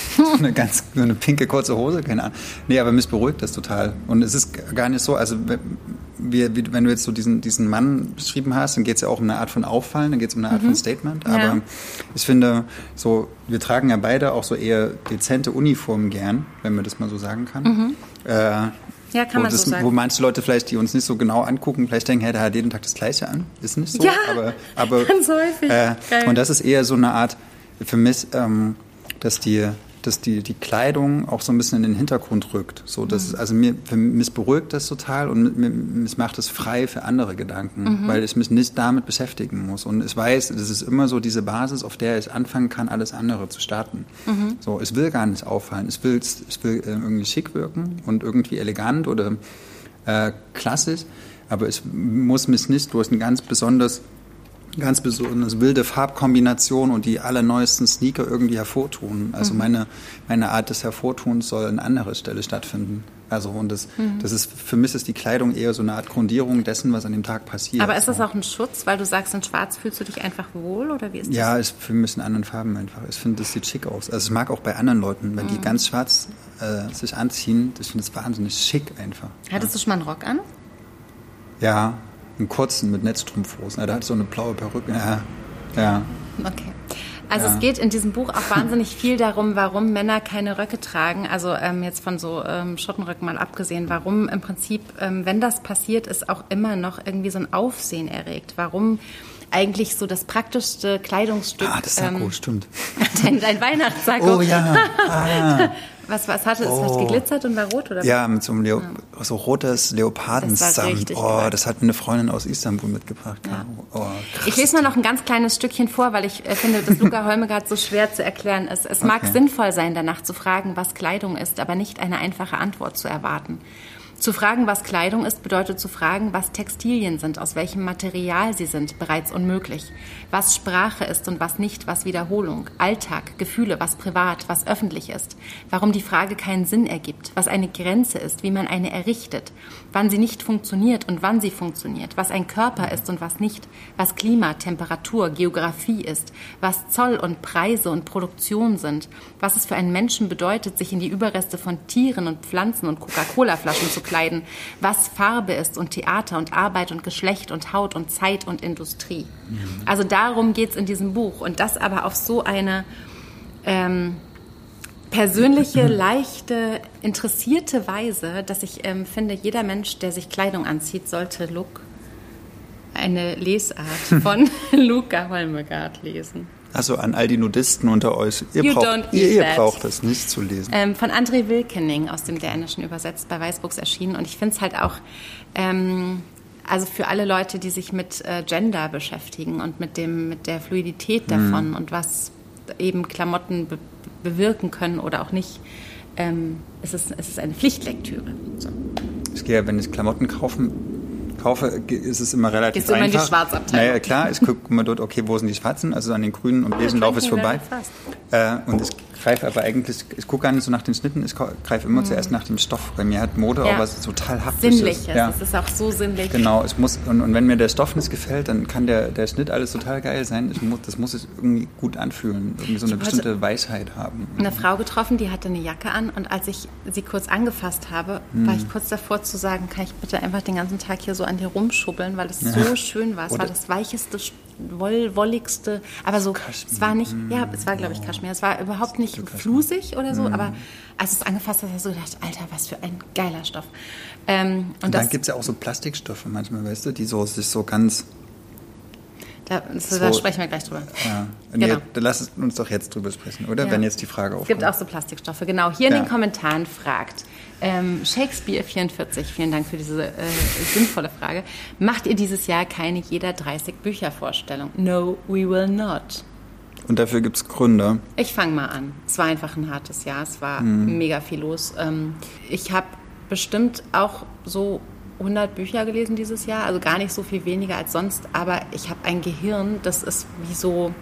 eine ganz eine pinke kurze Hose, keine Ahnung. Nee, aber mich beruhigt das total. Und es ist gar nicht so, also wie, wenn du jetzt so diesen, diesen Mann beschrieben hast, dann geht es ja auch um eine Art von Auffallen, dann geht es um eine Art mhm. von Statement. Aber ja. ich finde, so, wir tragen ja beide auch so eher dezente Uniformen gern, wenn man das mal so sagen kann. Mhm. Äh, ja, kann man das, so sagen. Wo manche Leute vielleicht, die uns nicht so genau angucken, vielleicht denken, hey, der hat jeden Tag das Gleiche an. Ist nicht so. Ja, aber, aber ganz häufig. Äh, und das ist eher so eine Art, für mich, ähm, dass die dass die, die Kleidung auch so ein bisschen in den Hintergrund rückt. So, dass mhm. es, also mir, für mich beruhigt das total und mir, macht es frei für andere Gedanken, mhm. weil ich mich nicht damit beschäftigen muss. Und ich weiß, das ist immer so diese Basis, auf der ich anfangen kann, alles andere zu starten. Mhm. So, ich will gar nicht auffallen. Ich will, ich will äh, irgendwie schick wirken und irgendwie elegant oder äh, klassisch, aber ich muss mich nicht durch ein ganz besonders ganz besonders wilde Farbkombination und die allerneuesten Sneaker irgendwie hervortun. Also mhm. meine, meine Art des Hervortuns soll an anderer Stelle stattfinden. Also und das, mhm. das ist für mich ist die Kleidung eher so eine Art Grundierung dessen, was an dem Tag passiert. Aber ist das auch ein Schutz, weil du sagst, in Schwarz fühlst du dich einfach wohl oder wie ist das? Ja, ich fühle mich in anderen Farben einfach. Ich finde, das sieht schick aus. Also ich mag auch bei anderen Leuten, wenn mhm. die ganz schwarz äh, sich anziehen, ich finde das wahnsinnig schick einfach. Hattest ja. du schon mal einen Rock an? Ja, einen kurzen mit Netzstrumpfhosen. Ja, der hat so eine blaue Perücke. Ja, ja. Okay. Also ja. es geht in diesem Buch auch wahnsinnig viel darum, warum Männer keine Röcke tragen. Also ähm, jetzt von so ähm, Schottenröcken mal abgesehen, warum im Prinzip, ähm, wenn das passiert, ist auch immer noch irgendwie so ein Aufsehen erregt. Warum eigentlich so das praktischste Kleidungsstück. Ah, das Sakko, ähm, stimmt. Dein, dein Weihnachtssakko. Oh ja. Ah. Was, was hatte es? Oh. Hat geglitzert und war rot oder? Ja, mit so einem Leo ja. so rotes Leopardensamt. Oh, das hat mir eine Freundin aus Istanbul mitgebracht. Ja. Oh, ich lese mal noch ein ganz kleines Stückchen vor, weil ich äh, finde, dass Luca Holmegard so schwer zu erklären ist. Es mag okay. sinnvoll sein, danach zu fragen, was Kleidung ist, aber nicht eine einfache Antwort zu erwarten. Zu fragen, was Kleidung ist, bedeutet zu fragen, was Textilien sind, aus welchem Material sie sind, bereits unmöglich. Was Sprache ist und was nicht, was Wiederholung, Alltag, Gefühle, was privat, was öffentlich ist. Warum die Frage keinen Sinn ergibt, was eine Grenze ist, wie man eine errichtet, wann sie nicht funktioniert und wann sie funktioniert, was ein Körper ist und was nicht, was Klima, Temperatur, Geografie ist, was Zoll und Preise und Produktion sind, was es für einen Menschen bedeutet, sich in die Überreste von Tieren und Pflanzen und Coca-Cola-Flaschen zu kleiden, was Farbe ist und Theater und Arbeit und Geschlecht und Haut und Zeit und Industrie. Mhm. Also darum geht es in diesem Buch und das aber auf so eine ähm, persönliche, leichte, interessierte Weise, dass ich ähm, finde, jeder Mensch, der sich Kleidung anzieht, sollte Look eine Lesart von Luca Holmegard lesen. Also an all die Nudisten unter euch, ihr, braucht, ihr, ihr braucht das nicht zu lesen. Ähm, von André Wilkening aus dem Dänischen übersetzt, bei Weißbuchs erschienen. Und ich finde es halt auch, ähm, also für alle Leute, die sich mit äh, Gender beschäftigen und mit, dem, mit der Fluidität mhm. davon mhm. und was eben Klamotten be bewirken können oder auch nicht, ähm, es, ist, es ist eine Pflichtlektüre. So. Ich gehe, wenn ich Klamotten kaufen kaufe, ist es immer relativ Gehst du immer in die Schwarzabteilung? Naja, klar, ich gucke mal dort, okay, wo sind die Schwarzen? Also an den grünen und beigen laufe ich vorbei. Äh, und ich greife aber eigentlich, ich gucke gar nicht so nach den Schnitten, ich greife immer mhm. zuerst nach dem Stoff. Bei mir hat Mode ja. auch was total haptisches. Sinnliches, ja. es ist auch so sinnlich. Genau, es muss, und, und, wenn mir der Stoff nicht gefällt, dann kann der, der Schnitt alles total geil sein. Ich muss, das muss sich irgendwie gut anfühlen, irgendwie so eine bestimmte Weisheit haben. Eine Frau getroffen, die hatte eine Jacke an und als ich sie kurz angefasst habe, mhm. war ich kurz davor zu sagen, kann ich bitte einfach den ganzen Tag hier so an dir rumschubbeln, weil es ja. so schön war. Es Oder war das weicheste woll, wolligste, aber so, Kaschmir. es war nicht, ja, es war glaube ich Kaschmir, es war überhaupt nicht flusig oder so, mhm. aber als es angefasst hat, hast du gedacht, Alter, was für ein geiler Stoff. Ähm, und, und dann gibt es ja auch so Plastikstoffe manchmal, weißt du, die so sich so ganz da, so, da, sprechen wir gleich drüber. Ja. Nee, genau. Dann lass uns doch jetzt drüber sprechen, oder? Ja. Wenn jetzt die Frage aufkommt. Es gibt auch so Plastikstoffe, genau. Hier in ja. den Kommentaren fragt ähm, Shakespeare 44, vielen Dank für diese äh, sinnvolle Frage. Macht ihr dieses Jahr keine jeder 30 Bücher Vorstellung? No, we will not. Und dafür gibt es Gründe. Ich fange mal an. Es war einfach ein hartes Jahr. Es war mhm. mega viel los. Ähm, ich habe bestimmt auch so 100 Bücher gelesen dieses Jahr, also gar nicht so viel weniger als sonst, aber ich habe ein Gehirn, das ist wie so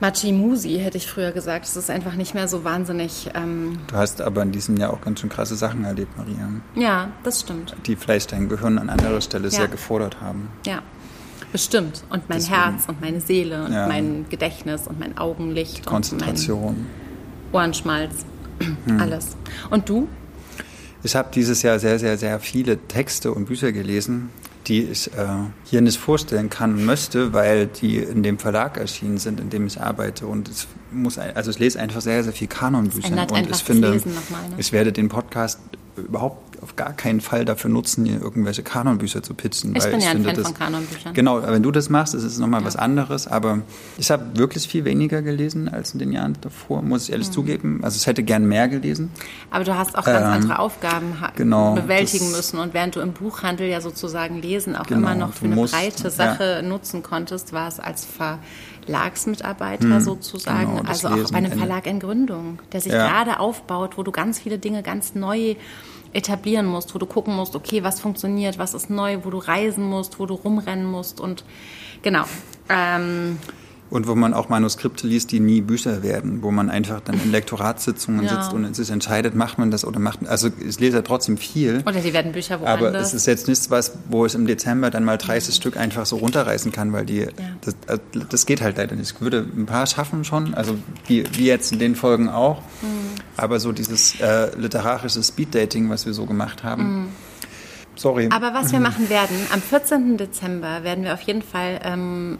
Machimusi, hätte ich früher gesagt. Es ist einfach nicht mehr so wahnsinnig. Ähm du hast aber in diesem Jahr auch ganz schön krasse Sachen erlebt, Maria. Ja, das stimmt. Die vielleicht dein Gehirn an anderer Stelle ja. sehr gefordert haben. Ja, bestimmt. Und mein Deswegen. Herz und meine Seele und ja. mein Gedächtnis und mein Augenlicht. Die Konzentration. Und Ohrenschmalz. Hm. Alles. Und du? Ich habe dieses Jahr sehr, sehr, sehr viele Texte und Bücher gelesen, die ich äh, hier nicht vorstellen kann und möchte, weil die in dem Verlag erschienen sind, in dem ich arbeite. Und ich muss, also ich lese einfach sehr, sehr viel Kanonbücher. und ich finde, ne? ich werde den Podcast überhaupt auf gar keinen Fall dafür nutzen, hier irgendwelche Kanonbücher zu pitchen. Ich bin ja ein finde, Fan das, von Kanonbüchern. Genau, wenn du das machst, ist es nochmal Ja. was anderes. Aber ich habe wirklich viel weniger gelesen als in den Jahren davor, muss ich Mhm. ehrlich zugeben. Also ich hätte gern mehr gelesen. Aber du hast auch ganz Ähm, andere Aufgaben genau, bewältigen müssen. Und während du im Buchhandel ja sozusagen Lesen auch Genau, immer noch für eine musst- breite ja. Sache nutzen konntest, war es als Verlagsmitarbeiter sozusagen, genau, also auch bei einem in- Verlag in Gründung, der sich Ja. gerade aufbaut, wo du ganz viele Dinge ganz neu etablieren musst, wo du gucken musst, okay, was funktioniert, was ist neu, wo du reisen musst, wo du rumrennen musst und genau. Ähm, Und wo man auch Manuskripte liest, die nie Bücher werden, wo man einfach dann in Lektoratssitzungen Ja. sitzt und sich entscheidet, macht man das oder macht Also ich lese ja trotzdem viel. oder die werden Bücher Aber woanders. es ist jetzt nichts, was, wo ich im Dezember dann mal 30 Stück einfach so runterreißen kann, weil die, das, also das geht halt leider nicht. Ich würde ein paar schaffen schon, also wie, wie jetzt in den Folgen auch. Aber so dieses äh, literarische Speeddating, was wir so gemacht haben. Sorry. Aber was wir machen werden, am 14. Dezember werden wir auf jeden Fall ähm,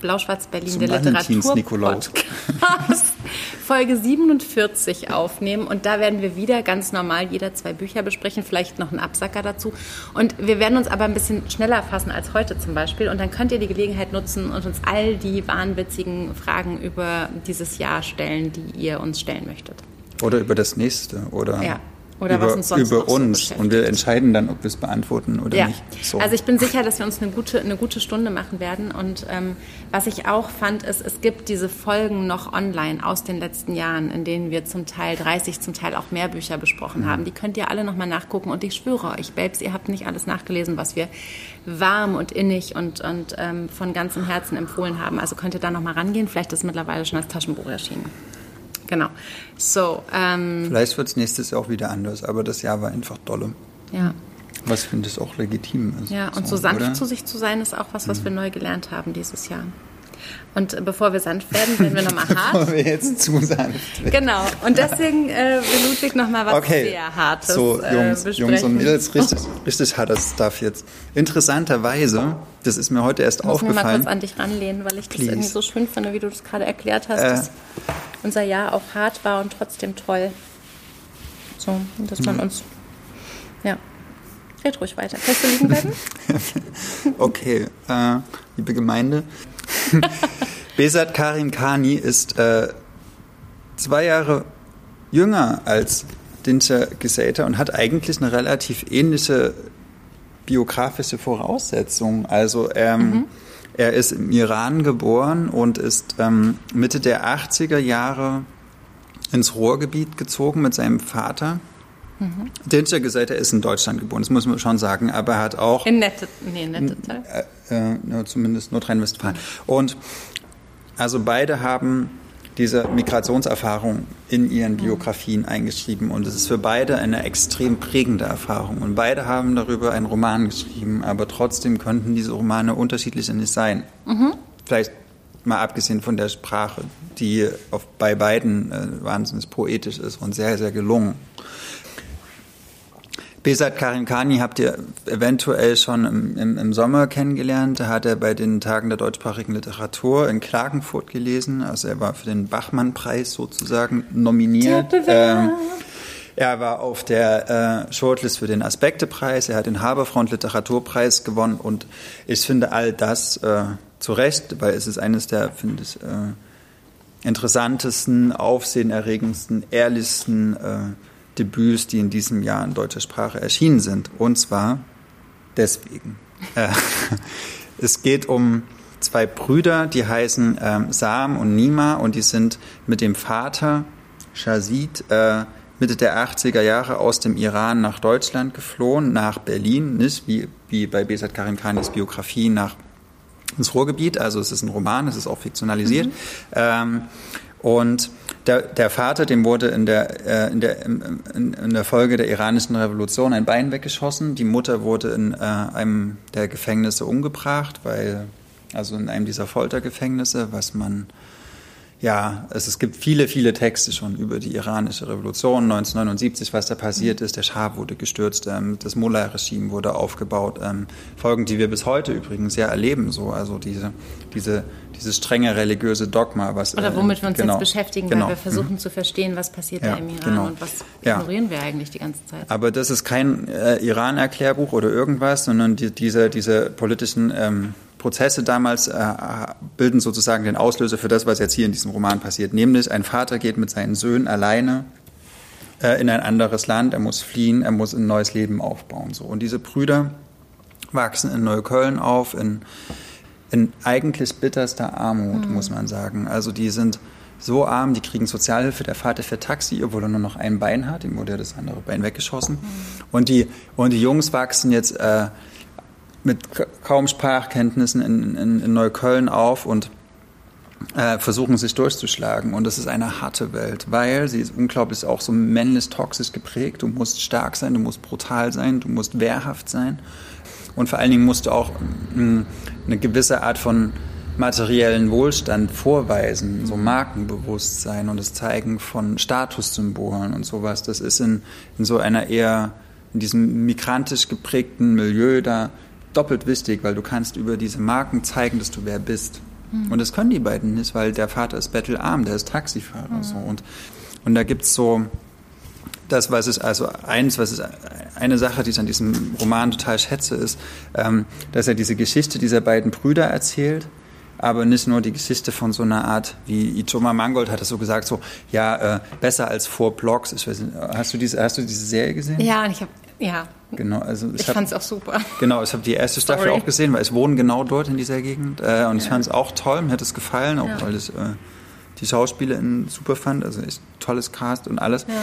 Blau-Schwarz-Berlin, der. Literatur-Podcast, Folge 47 aufnehmen. Und da werden wir wieder ganz normal jeder zwei Bücher besprechen, vielleicht noch einen Absacker dazu. Und wir werden uns aber ein bisschen schneller fassen als heute zum Beispiel. Und dann könnt ihr die Gelegenheit nutzen und uns all die wahnwitzigen Fragen über dieses Jahr stellen, die ihr uns stellen möchtet. Oder über das nächste. Oder, Ja. Oder über, was uns sonst über so uns. beschäftigt. und wir entscheiden dann, ob wir es beantworten oder Ja, nicht. So. also ich bin sicher, dass wir uns eine gute, eine gute Stunde machen werden. Und ähm, was ich auch fand, ist, es gibt diese Folgen noch online aus den letzten Jahren, in denen wir zum Teil 30, zum Teil auch mehr Bücher besprochen haben. Die könnt ihr alle nochmal nachgucken. Und ich schwöre euch, Babes, ihr habt nicht alles nachgelesen, was wir warm und innig und, und ähm, von ganzem Herzen empfohlen haben. Also könnt ihr da nochmal rangehen. Vielleicht ist mittlerweile schon als Taschenbuch erschienen. Genau. So, ähm, Vielleicht wird es nächstes Jahr auch wieder anders, aber das Jahr war einfach dolle. ja. Was finde ich auch legitim ist. Ja, und so, sanft oder? zu sich zu sein, ist auch was, was wir neu gelernt haben dieses Jahr. Und bevor wir sanft werden, werden wir nochmal hart. Bevor wir jetzt zu sanft werden. Genau. Und deswegen äh, will Ludwig nochmal was Okay, sehr Hartes so Jungs, äh, Jungs und. Mädels, richtig, richtig harter Stuff jetzt. Interessanterweise, das ist mir heute erst Ich muss mir mal aufgefallen. kurz an dich ranlehnen, weil ich das Please. irgendwie so schön finde, wie du das gerade erklärt hast, Äh. dass unser Jahr auch hart war und trotzdem toll. So, dass man Mhm. uns... Ja. Red ruhig weiter. Kannst du liegen bleiben? Okay, äh, liebe Gemeinde. Besat Karim Khani ist äh, zwei Jahre jünger als Dinter Gesäter und hat eigentlich eine relativ ähnliche biografische Voraussetzung. Also ähm, er ist im Iran geboren und ist ähm, Mitte der 80er Jahre ins Ruhrgebiet gezogen mit seinem Vater. Mhm. Dinter Gesäter ist in Deutschland geboren, das muss man schon sagen, aber er hat auch In Nette, nee, Nettetal. Äh, zumindest Nordrhein-Westfalen. Und also beide haben diese Migrationserfahrung in ihren Biografien eingeschrieben und es ist für beide eine extrem prägende Erfahrung. Und beide haben darüber einen Roman geschrieben, aber trotzdem könnten diese Romane unterschiedlicher nicht sein. Vielleicht mal abgesehen von der Sprache, die auf, bei beiden äh, wahnsinnig poetisch ist und sehr, sehr gelungen. Besat Karim Khani habt ihr eventuell schon im, im, im Sommer kennengelernt. Da hat er bei den Tagen der deutschsprachigen Literatur in Klagenfurt gelesen. Also er war für den Bachmann-Preis sozusagen nominiert. Ähm, er war auf der äh, Shortlist für den Aspekte-Preis. Er hat den Haberfront Literaturpreis gewonnen. Und ich finde all das äh, zu Recht, weil es ist eines der, finde ich, äh, interessantesten, aufsehenerregendsten, ehrlichsten äh, Debüts, die in diesem Jahr in deutscher Sprache erschienen sind. Und zwar deswegen. Äh, es geht um zwei Brüder, die heißen ähm, Sam und Nima und die sind mit dem Vater Shazid äh, Mitte der 80er Jahre aus dem Iran nach Deutschland geflohen, nach Berlin, nicht wie, wie bei Besat Karim Khanis Biografie nach ins Ruhrgebiet. Also es ist ein Roman, es ist auch fiktionalisiert. Mhm. Ähm, und der, der Vater, dem wurde in der, äh, in, der, in, in der Folge der iranischen Revolution ein Bein weggeschossen. Die Mutter wurde in äh, einem der Gefängnisse umgebracht, weil, also in einem dieser Foltergefängnisse, was man ja, es, es gibt viele, viele Texte schon über die iranische Revolution 1979, was da passiert ist. Der Schah wurde gestürzt, ähm, das Mullah-Regime wurde aufgebaut. Ähm, Folgen, die wir bis heute übrigens ja erleben, so also diese, diese, dieses strenge religiöse Dogma, was oder womit äh, wir uns genau, jetzt beschäftigen, genau. weil wir versuchen mhm. zu verstehen, was passiert ja, da im Iran genau. und was ignorieren ja. wir eigentlich die ganze Zeit. Aber das ist kein äh, Iran-Erklärbuch oder irgendwas, sondern die, diese, diese politischen ähm, Prozesse damals äh, bilden sozusagen den Auslöser für das, was jetzt hier in diesem Roman passiert. Nämlich ein Vater geht mit seinen Söhnen alleine äh, in ein anderes Land, er muss fliehen, er muss ein neues Leben aufbauen. So. Und diese Brüder wachsen in Neukölln auf, in, in eigentlich bitterster Armut, mhm. muss man sagen. Also die sind so arm, die kriegen Sozialhilfe. Der Vater fährt Taxi, obwohl er nur noch ein Bein hat. Ihm wurde ja das andere Bein weggeschossen. Mhm. Und, die, und die Jungs wachsen jetzt äh, mit kaum Sprachkenntnissen in, in, in Neukölln auf und äh, versuchen sich durchzuschlagen. Und das ist eine harte Welt, weil sie ist unglaublich auch so männlich toxisch geprägt. Du musst stark sein, du musst brutal sein, du musst wehrhaft sein. Und vor allen Dingen musst du auch mm, eine gewisse Art von materiellen Wohlstand vorweisen, so Markenbewusstsein und das Zeigen von Statussymbolen und sowas. Das ist in, in so einer eher, in diesem migrantisch geprägten Milieu da doppelt wichtig, weil du kannst über diese Marken zeigen, dass du wer bist. Mhm. Und das können die beiden nicht, weil der Vater ist bettelarm, der ist Taxifahrer. Mhm. So. Und, und da gibt es so das, was ist also eins, was ist eine Sache, die ich an diesem Roman total schätze, ist, ähm, dass er diese Geschichte dieser beiden Brüder erzählt, aber nicht nur die Geschichte von so einer Art, wie Ichoma Mangold hat es so gesagt, so ja äh, besser als vor Blogs. Ich weiß nicht, hast du diese, hast du diese Serie gesehen? Ja, ich habe ja. Genau, also ich, ich fand es auch super. Genau, ich habe die erste Staffel Sorry. auch gesehen, weil ich wohne genau dort in dieser Gegend äh, und ich fand es auch toll, mir hat es gefallen, auch ja. weil es äh, die SchauspielerInnen super fand, also echt tolles Cast und alles. Ja.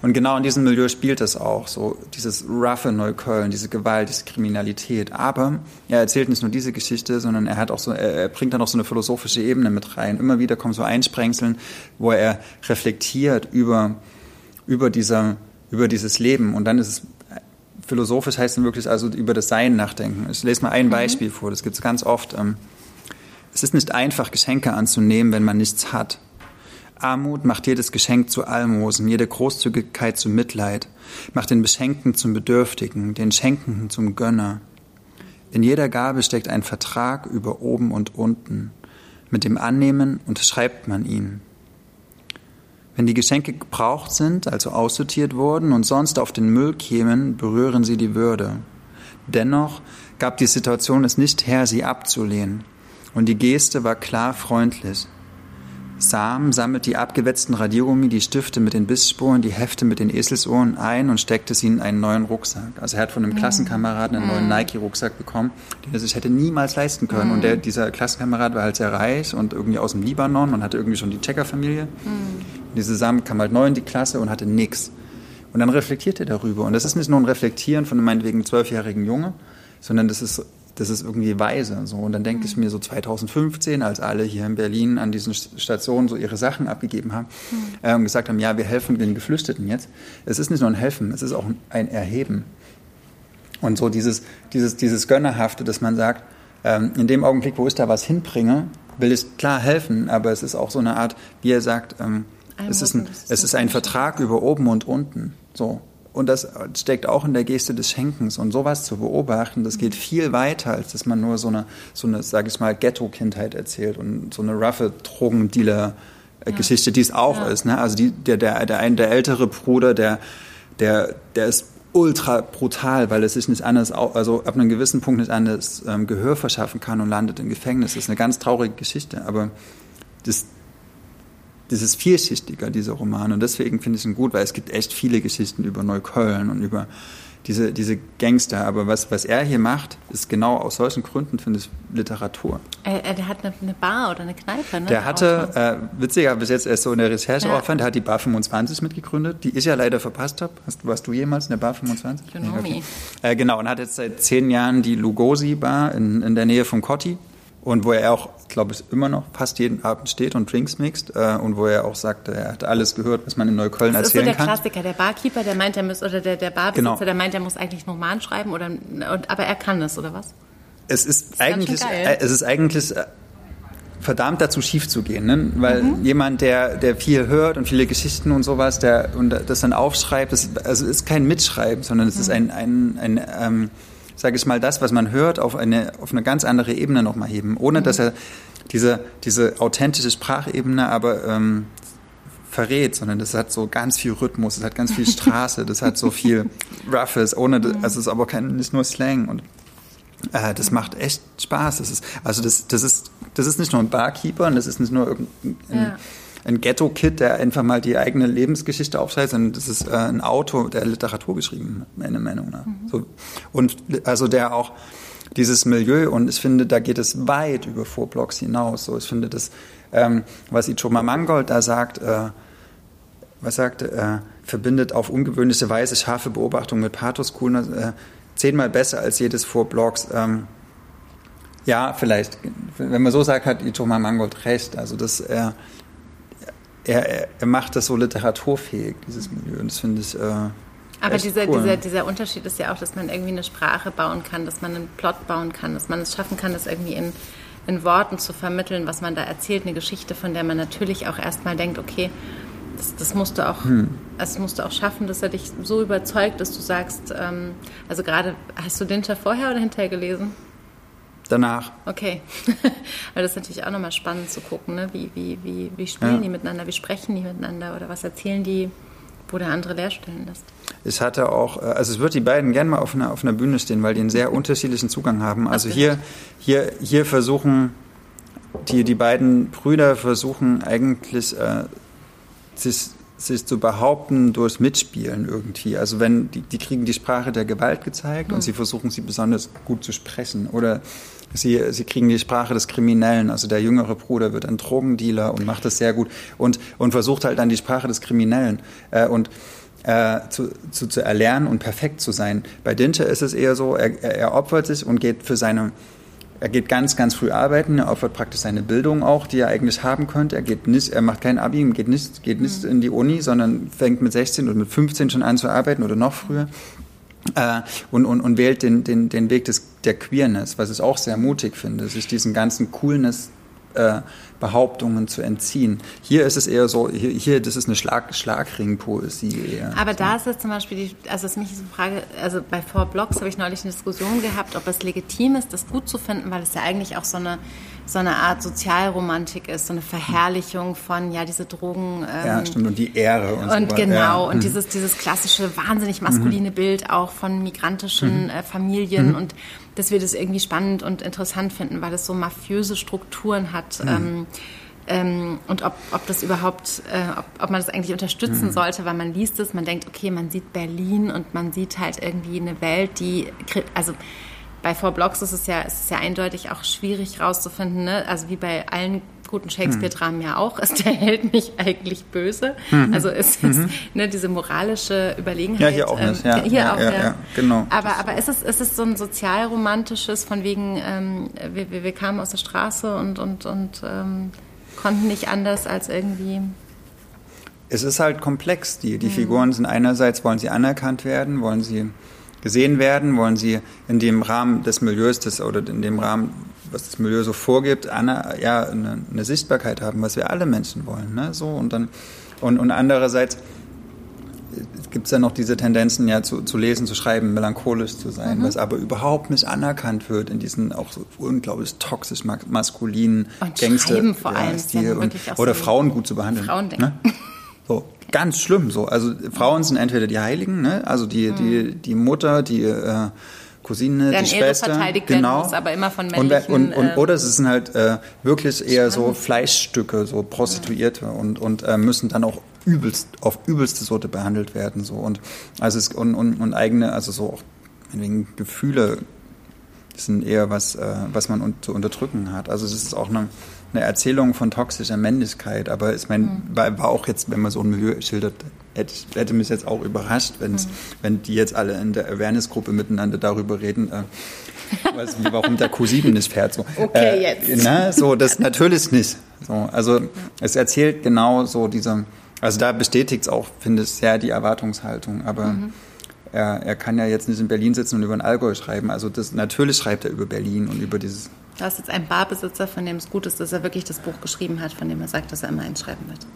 Und genau in diesem Milieu spielt das auch, so dieses roughe Neukölln, diese Gewalt, diese Kriminalität. Aber er erzählt nicht nur diese Geschichte, sondern er hat auch so, er, bringt dann auch so eine philosophische Ebene mit rein. Immer wieder kommen so Einsprengseln, wo er reflektiert über, über dieser, über dieses Leben. Und dann ist es philosophisch heißt dann wirklich also über das Sein nachdenken. Ich lese mal ein mhm. Beispiel vor, das gibt es ganz oft. Ähm, es ist nicht einfach, Geschenke anzunehmen, wenn man nichts hat. Armut macht jedes Geschenk zu Almosen, jede Großzügigkeit zu Mitleid, macht den Beschenkten zum Bedürftigen, den Schenkenden zum Gönner. In jeder Gabe steckt ein Vertrag über oben und unten. Mit dem Annehmen unterschreibt man ihn. Wenn die Geschenke gebraucht sind, also aussortiert wurden und sonst auf den Müll kämen, berühren sie die Würde. Dennoch gab die Situation es nicht her, sie abzulehnen und die Geste war klar freundlich. Sam sammelt die abgewetzten Radiergummi, die Stifte mit den Bissspuren, die Hefte mit den Eselsohren ein und steckte sie in einen neuen Rucksack. Also er hat von einem Klassenkameraden einen neuen Nike-Rucksack bekommen, den er sich hätte niemals leisten können. Und der, dieser Klassenkamerad war halt sehr reich und irgendwie aus dem Libanon und hatte irgendwie schon die Checker-Familie. Mhm. Diese Sam kam halt neu in die Klasse und hatte nix. Und dann reflektiert er darüber. Und das ist nicht nur ein Reflektieren von einem meinetwegen zwölfjährigen Junge, sondern das ist das ist irgendwie weise. So. Und dann denke ich mhm. mir so 2015, als alle hier in Berlin an diesen Stationen so ihre Sachen abgegeben haben mhm. äh, und gesagt haben, ja, wir helfen den Geflüchteten jetzt. Es ist nicht nur ein Helfen, es ist auch ein Erheben. Und so dieses, dieses, dieses Gönnerhafte, dass man sagt, ähm, in dem Augenblick, wo ich da was hinbringe, will ich klar helfen, aber es ist auch so eine Art, wie er sagt, ähm, es ist, ein, es ist ein Vertrag über oben und unten. So. Und das steckt auch in der Geste des Schenkens. Und sowas zu beobachten, das geht viel weiter, als dass man nur so eine, so eine sage ich mal, Ghetto-Kindheit erzählt und so eine roughe Drogendealer-Geschichte, ja. die es auch ja. ist. Ne? Also die, der, der, der, ein, der ältere Bruder, der, der, der ist ultra brutal, weil es sich nicht anders, also ab einem gewissen Punkt nicht anders ähm, Gehör verschaffen kann und landet im Gefängnis. Das ist eine ganz traurige Geschichte, aber das, das ist vielschichtiger, dieser Roman. Und deswegen finde ich ihn gut, weil es gibt echt viele Geschichten über Neukölln und über diese, diese Gangster. Aber was, was er hier macht, ist genau aus solchen Gründen, finde ich, Literatur. Er, er hat eine, eine, Bar oder eine Kneipe, ne? Der hatte, äh, witziger, bis jetzt erst so in der Recherche ja. aufwand, der hat die Bar 25 mitgegründet, die ich ja leider verpasst habe. Hast, warst du jemals in der Bar 25? Nee, okay. äh, genau, und hat jetzt seit zehn Jahren die Lugosi Bar in, in der Nähe von Cotti und wo er auch, glaube ich, immer noch fast jeden Abend steht und Drinks mixt äh, und wo er auch sagt, er hat alles gehört, was man in Neukölln das erzählen kann. Das ist so der Klassiker, der Barkeeper, der meint, er muss, oder der, der Barbesitzer, genau. der meint, er muss eigentlich einen Roman schreiben, oder, und, aber er kann das, oder was? Es ist, ist eigentlich, äh, es ist eigentlich, äh, verdammt dazu schief zu gehen, ne? weil mhm. jemand, der, der viel hört und viele Geschichten und sowas, der und das dann aufschreibt, das also ist kein Mitschreiben, sondern es mhm. ist ein, ein, ein ähm, sage ich mal, das, was man hört, auf eine, auf eine ganz andere Ebene nochmal heben, ohne mhm. dass er diese, diese authentische Sprachebene aber ähm, verrät, sondern das hat so ganz viel Rhythmus, das hat ganz viel Straße, das hat so viel Roughes, ohne, mhm. also es ist aber kein, nicht nur Slang und äh, das macht echt Spaß. Das ist, also das, das ist, das ist nicht nur ein Barkeeper und das ist nicht nur irgendein ja. Ein Ghetto-Kid, der einfach mal die eigene Lebensgeschichte aufschreibt, sondern das ist äh, ein Autor, der Literatur geschrieben hat, meiner Meinung nach. Mhm. So, und also der auch dieses Milieu und ich finde, da geht es weit über Vorblocks hinaus. So, ich finde das, ähm, was Ichoma Mangold da sagt, äh, was sagt, äh, verbindet auf ungewöhnliche Weise scharfe Beobachtung mit Pathos, Coolness, äh, zehnmal besser als jedes Vorblogs. Ähm, ja, vielleicht, wenn man so sagt, hat Ichoma Mangold recht. Also das, er, er, er macht das so literaturfähig, dieses Milieu. Und das finde ich. Äh, aber dieser, cool. dieser, dieser Unterschied ist ja auch, dass man irgendwie eine Sprache bauen kann, dass man einen Plot bauen kann, dass man es schaffen kann, das irgendwie in, in Worten zu vermitteln, was man da erzählt, eine Geschichte, von der man natürlich auch erstmal denkt, okay, das, das musst du auch, hm. das musst du auch schaffen, dass er dich so überzeugt, dass du sagst, ähm, also gerade, hast du den vorher oder hinterher gelesen? Danach. Okay. Weil das ist natürlich auch nochmal spannend zu gucken, ne? wie, wie, wie, wie spielen ja. die miteinander, wie sprechen die miteinander oder was erzählen die, wo der andere Leerstellen lässt. Ich hatte auch, äh, also es wird die beiden gerne mal auf einer, auf einer Bühne stehen, weil die einen sehr unterschiedlichen Zugang haben. Also hier, hier, hier versuchen die, die beiden Brüder versuchen eigentlich äh, sich, sich zu behaupten durch Mitspielen irgendwie. Also wenn die, die kriegen die Sprache der Gewalt gezeigt mhm. und sie versuchen sie besonders gut zu sprechen oder sie, sie kriegen die Sprache des Kriminellen. Also der jüngere Bruder wird ein Drogendealer und macht das sehr gut und, und versucht halt dann die Sprache des Kriminellen. Äh, und äh, zu, zu, zu erlernen und perfekt zu sein. Bei Dinter ist es eher so, er, er opfert sich und geht für seine, er geht ganz, ganz früh arbeiten, er opfert praktisch seine Bildung auch, die er eigentlich haben könnte. Er geht nicht, er macht kein Abi, geht nicht, geht nicht mhm. in die Uni, sondern fängt mit 16 oder mit 15 schon an zu arbeiten oder noch früher. Äh, und, und, und wählt den, den, den Weg des, der Queerness, was ich auch sehr mutig finde, sich diesen ganzen Coolness äh, Behauptungen zu entziehen. Hier ist es eher so, hier, hier das ist eine Schlag, Schlagringpoesie eher. Aber so. da ist es zum Beispiel, die, also es ist mich so Frage, also bei Four Blocks habe ich neulich eine Diskussion gehabt, ob es legitim ist, das gut zu finden, weil es ja eigentlich auch so eine so eine Art Sozialromantik ist, so eine Verherrlichung von, ja, diese Drogen. Ähm, ja, stimmt, und die Ehre und, und so genau, ja. und mhm. dieses, dieses klassische, wahnsinnig maskuline mhm. Bild auch von migrantischen mhm. äh, Familien mhm. und dass wir das irgendwie spannend und interessant finden, weil es so mafiöse Strukturen hat. Mhm. Ähm, ähm, und ob, ob das überhaupt, äh, ob, ob man das eigentlich unterstützen mhm. sollte, weil man liest es, man denkt, okay, man sieht Berlin und man sieht halt irgendwie eine Welt, die, also bei Four Blocks ist es ja, ist es ja eindeutig auch schwierig rauszufinden, ne? also wie bei allen guten Shakespeare-Dramen ja auch, ist der Held nicht eigentlich böse. Mhm. Also ist es mhm. ne, diese moralische Überlegenheit. Ja, hier auch nicht. Ja, hier ja, auch, ja, ja. genau. Aber, aber ist, es, ist es so ein sozialromantisches, von wegen, ähm, wir, wir, kamen aus der Straße und, und, und ähm, konnten nicht anders als irgendwie es ist halt komplex. Die, die mhm. Figuren sind einerseits, wollen sie anerkannt werden, wollen sie gesehen werden, wollen sie in dem Rahmen des Milieus des, oder in dem Rahmen, was das Milieu so vorgibt, eine, ja, eine, eine Sichtbarkeit haben, was wir alle Menschen wollen. Ne? So, und, dann, und, und andererseits gibt es ja noch diese Tendenzen, ja, zu, zu lesen, zu schreiben, melancholisch zu sein, mhm. was aber überhaupt nicht anerkannt wird in diesen auch so unglaublich toxisch maskulinen Gangster vor allem, Stil und, oder so Frauen gut zu behandeln. Frauen ne? So, ganz schlimm so. Also Frauen sind entweder die Heiligen, ne? also die, mhm. die, die Mutter, die äh, Cousine, Deren die Schwester. verteidigt genau. werden muss, aber immer von männlichen... Und, und, und, oder es sind halt äh, wirklich eher so Fleischstücke, so Prostituierte mhm. und, und äh, müssen dann auch übelst, auf übelste Sorte behandelt werden. So. Und, also es, und, und, und eigene, also so auch wegen Gefühle sind eher was, äh, was man un zu unterdrücken hat. Also es ist auch eine eine Erzählung von toxischer Männlichkeit. Aber ich meine, mhm. war, auch jetzt, wenn man so ein Milieu schildert, hätte, hätte mich jetzt auch überrascht, mhm. wenn die jetzt alle in der Awareness-Gruppe miteinander darüber reden, äh, was, warum der Q7 nicht fährt. So. Okay, äh, jetzt. Na, so, das natürlich nicht. So, also es erzählt genau so diese, also da bestätigt es auch, finde ich, sehr die Erwartungshaltung. Aber mhm. Er, er kann ja jetzt nicht in Berlin sitzen und über den Allgäu schreiben. Also das, natürlich schreibt er über Berlin und über dieses Da ist jetzt ein Barbesitzer, von dem es gut ist, dass er wirklich das Buch geschrieben hat, von dem er sagt, dass er immer eins schreiben wird.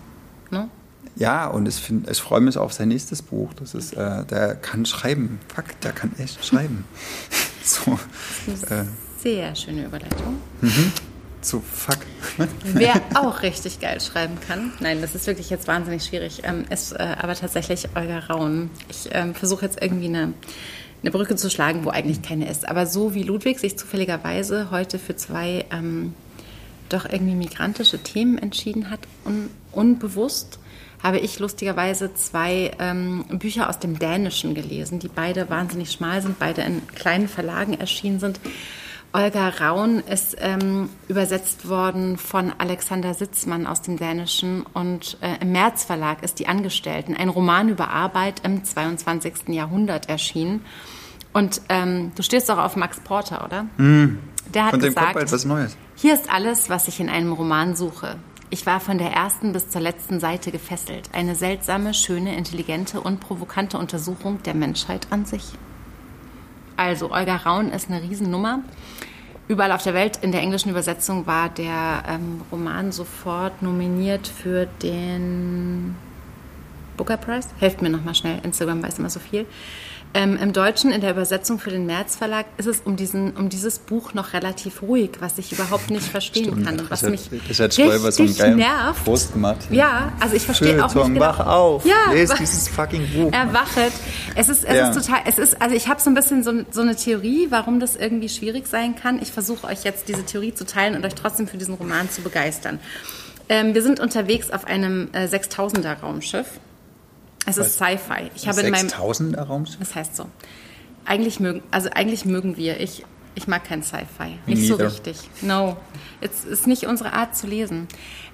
Ne? Ja, und ich, find, ich freue mich auf sein nächstes Buch. Das ist, äh, der kann schreiben. Fuck, der kann echt schreiben. so, äh, sehr schöne Überleitung. Mhm. Zu fuck. Wer auch richtig geil schreiben kann, nein, das ist wirklich jetzt wahnsinnig schwierig, ähm, ist äh, aber tatsächlich Olga Raun. Ich ähm, versuche jetzt irgendwie eine, eine Brücke zu schlagen, wo eigentlich keine ist. Aber so wie Ludwig sich zufälligerweise heute für zwei ähm, doch irgendwie migrantische Themen entschieden hat, un unbewusst, habe ich lustigerweise zwei ähm, Bücher aus dem Dänischen gelesen, die beide wahnsinnig schmal sind, beide in kleinen Verlagen erschienen sind. Olga Raun ist ähm, übersetzt worden von Alexander Sitzmann aus dem Dänischen und äh, im März Verlag ist Die Angestellten, ein Roman über Arbeit im 22. Jahrhundert erschienen. Und ähm, du stehst auch auf Max Porter, oder? Mm. Der hat von dem gesagt, kommt bald was Neues. Hier ist alles, was ich in einem Roman suche. Ich war von der ersten bis zur letzten Seite gefesselt. Eine seltsame, schöne, intelligente und provokante Untersuchung der Menschheit an sich. Also, Olga Raun ist eine Riesennummer. Überall auf der Welt in der englischen Übersetzung war der ähm, Roman sofort nominiert für den Booker Prize. Helft mir nochmal schnell, Instagram weiß immer so viel. Ähm, Im Deutschen, in der Übersetzung für den März Verlag, ist es um, diesen, um dieses Buch noch relativ ruhig, was ich überhaupt nicht verstehen Stimmt, kann. Und was mich das hat Stoiber so einen nervt. Post gemacht. Hier. Ja, also ich verstehe auch nicht genau. wach auf, ja, lese dieses fucking Buch. Erwachet. Es ist, es ja. ist total, es ist, also ich habe so ein bisschen so, so eine Theorie, warum das irgendwie schwierig sein kann. Ich versuche euch jetzt diese Theorie zu teilen und euch trotzdem für diesen Roman zu begeistern. Ähm, wir sind unterwegs auf einem äh, 6000er Raumschiff es ist Sci-Fi. Ich habe in meinem 6000er Raumschiff. Das heißt so. Eigentlich mögen, also eigentlich mögen wir. Ich, ich mag kein Sci-Fi. Nicht so richtig. No, es ist nicht unsere Art zu lesen.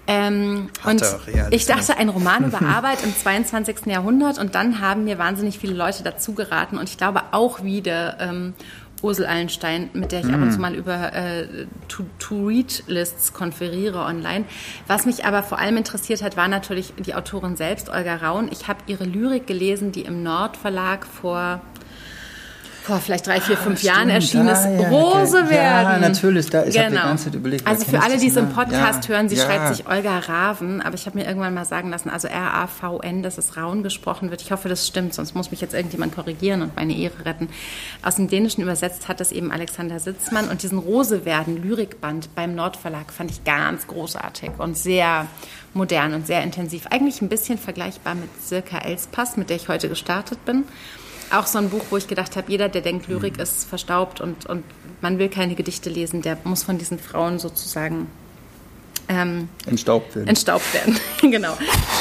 Ähm, und ich dachte, ein Roman über Arbeit im 22. Jahrhundert und dann haben mir wahnsinnig viele Leute dazu geraten und ich glaube auch wieder ähm, Ursel Allenstein, mit der ich mm. ab und zu mm. mal über äh, To-Read-Lists konferiere online. Was mich aber vor allem interessiert hat, war natürlich die Autorin selbst, Olga Raun. Ich habe ihre Lyrik gelesen, die im Nord-Verlag vor vor vielleicht drei, vier, fünf ah, Jahren erschienen ist, ja, Rose ja, werden. Ja, natürlich, da ist genau. die ganze Zeit überlegt. Also für alle, die es im Podcast hören, sie schreibt sich Olga Raven, aber ich habe mir irgendwann mal sagen lassen, also R-A-V-N, dass es Raun gesprochen wird. Ich hoffe, das stimmt, sonst muss mich jetzt irgendjemand korrigieren und meine Ehre retten. Aus dem Dänischen übersetzt hat es eben Alexander Sitzmann und diesen Rose werden Lyrikband beim Nordverlag fand ich ganz großartig und sehr modern und sehr intensiv. Eigentlich ein bisschen vergleichbar mit Silka Elspass, mit der ich heute gestartet bin auch so ein Buch, wo ich gedacht habe, jeder, der denkt, Lyrik mhm. ist verstaubt und, und man will keine Gedichte lesen, der muss von diesen Frauen sozusagen ähm, entstaubt werden. Entstaubt werden, genau.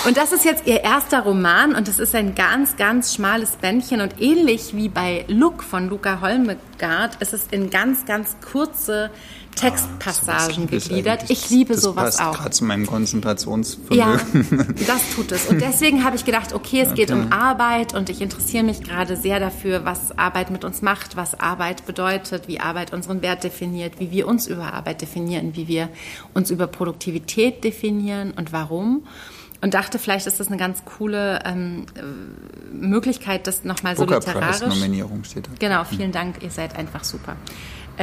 Und das ist jetzt ihr erster Roman und das ist ein ganz, ganz schmales Bändchen und ähnlich wie bei Look von Luca Holmegard ist es in ganz, ganz kurze Textpassagen ah, gegliedert. Ich liebe das sowas passt auch. gerade zu meinem Konzentrationsvermögen. Ja, das tut es. Und deswegen habe ich gedacht, okay, es okay. geht um Arbeit und ich interessiere mich gerade sehr dafür, was Arbeit mit uns macht, was Arbeit bedeutet, wie Arbeit unseren Wert definiert, wie wir uns über Arbeit definieren, wie wir uns über Produktivität definieren und warum und dachte, vielleicht ist das eine ganz coole ähm, Möglichkeit, das nochmal so literarisch. Nominierung steht da. Genau, vielen Dank, ihr seid einfach super.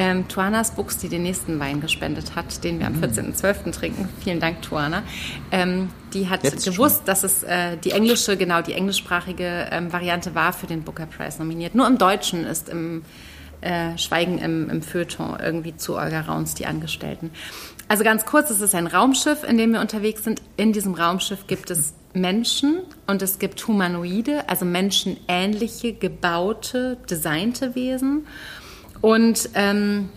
Ähm, Tuanas Books, die den nächsten Wein gespendet hat, den wir am 14.12. Mhm. trinken. Vielen Dank, Tuana. Ähm, die hat Jetzt gewusst, schon. dass es äh, die englische, genau, die englischsprachige ähm, Variante war für den Booker Prize nominiert. Nur im Deutschen ist im äh, Schweigen im, im Feuilleton irgendwie zu Olga Rauns die Angestellten. Also ganz kurz, es ist ein Raumschiff, in dem wir unterwegs sind. In diesem Raumschiff gibt es Menschen und es gibt Humanoide, also menschenähnliche, gebaute, designte Wesen. Und ähm,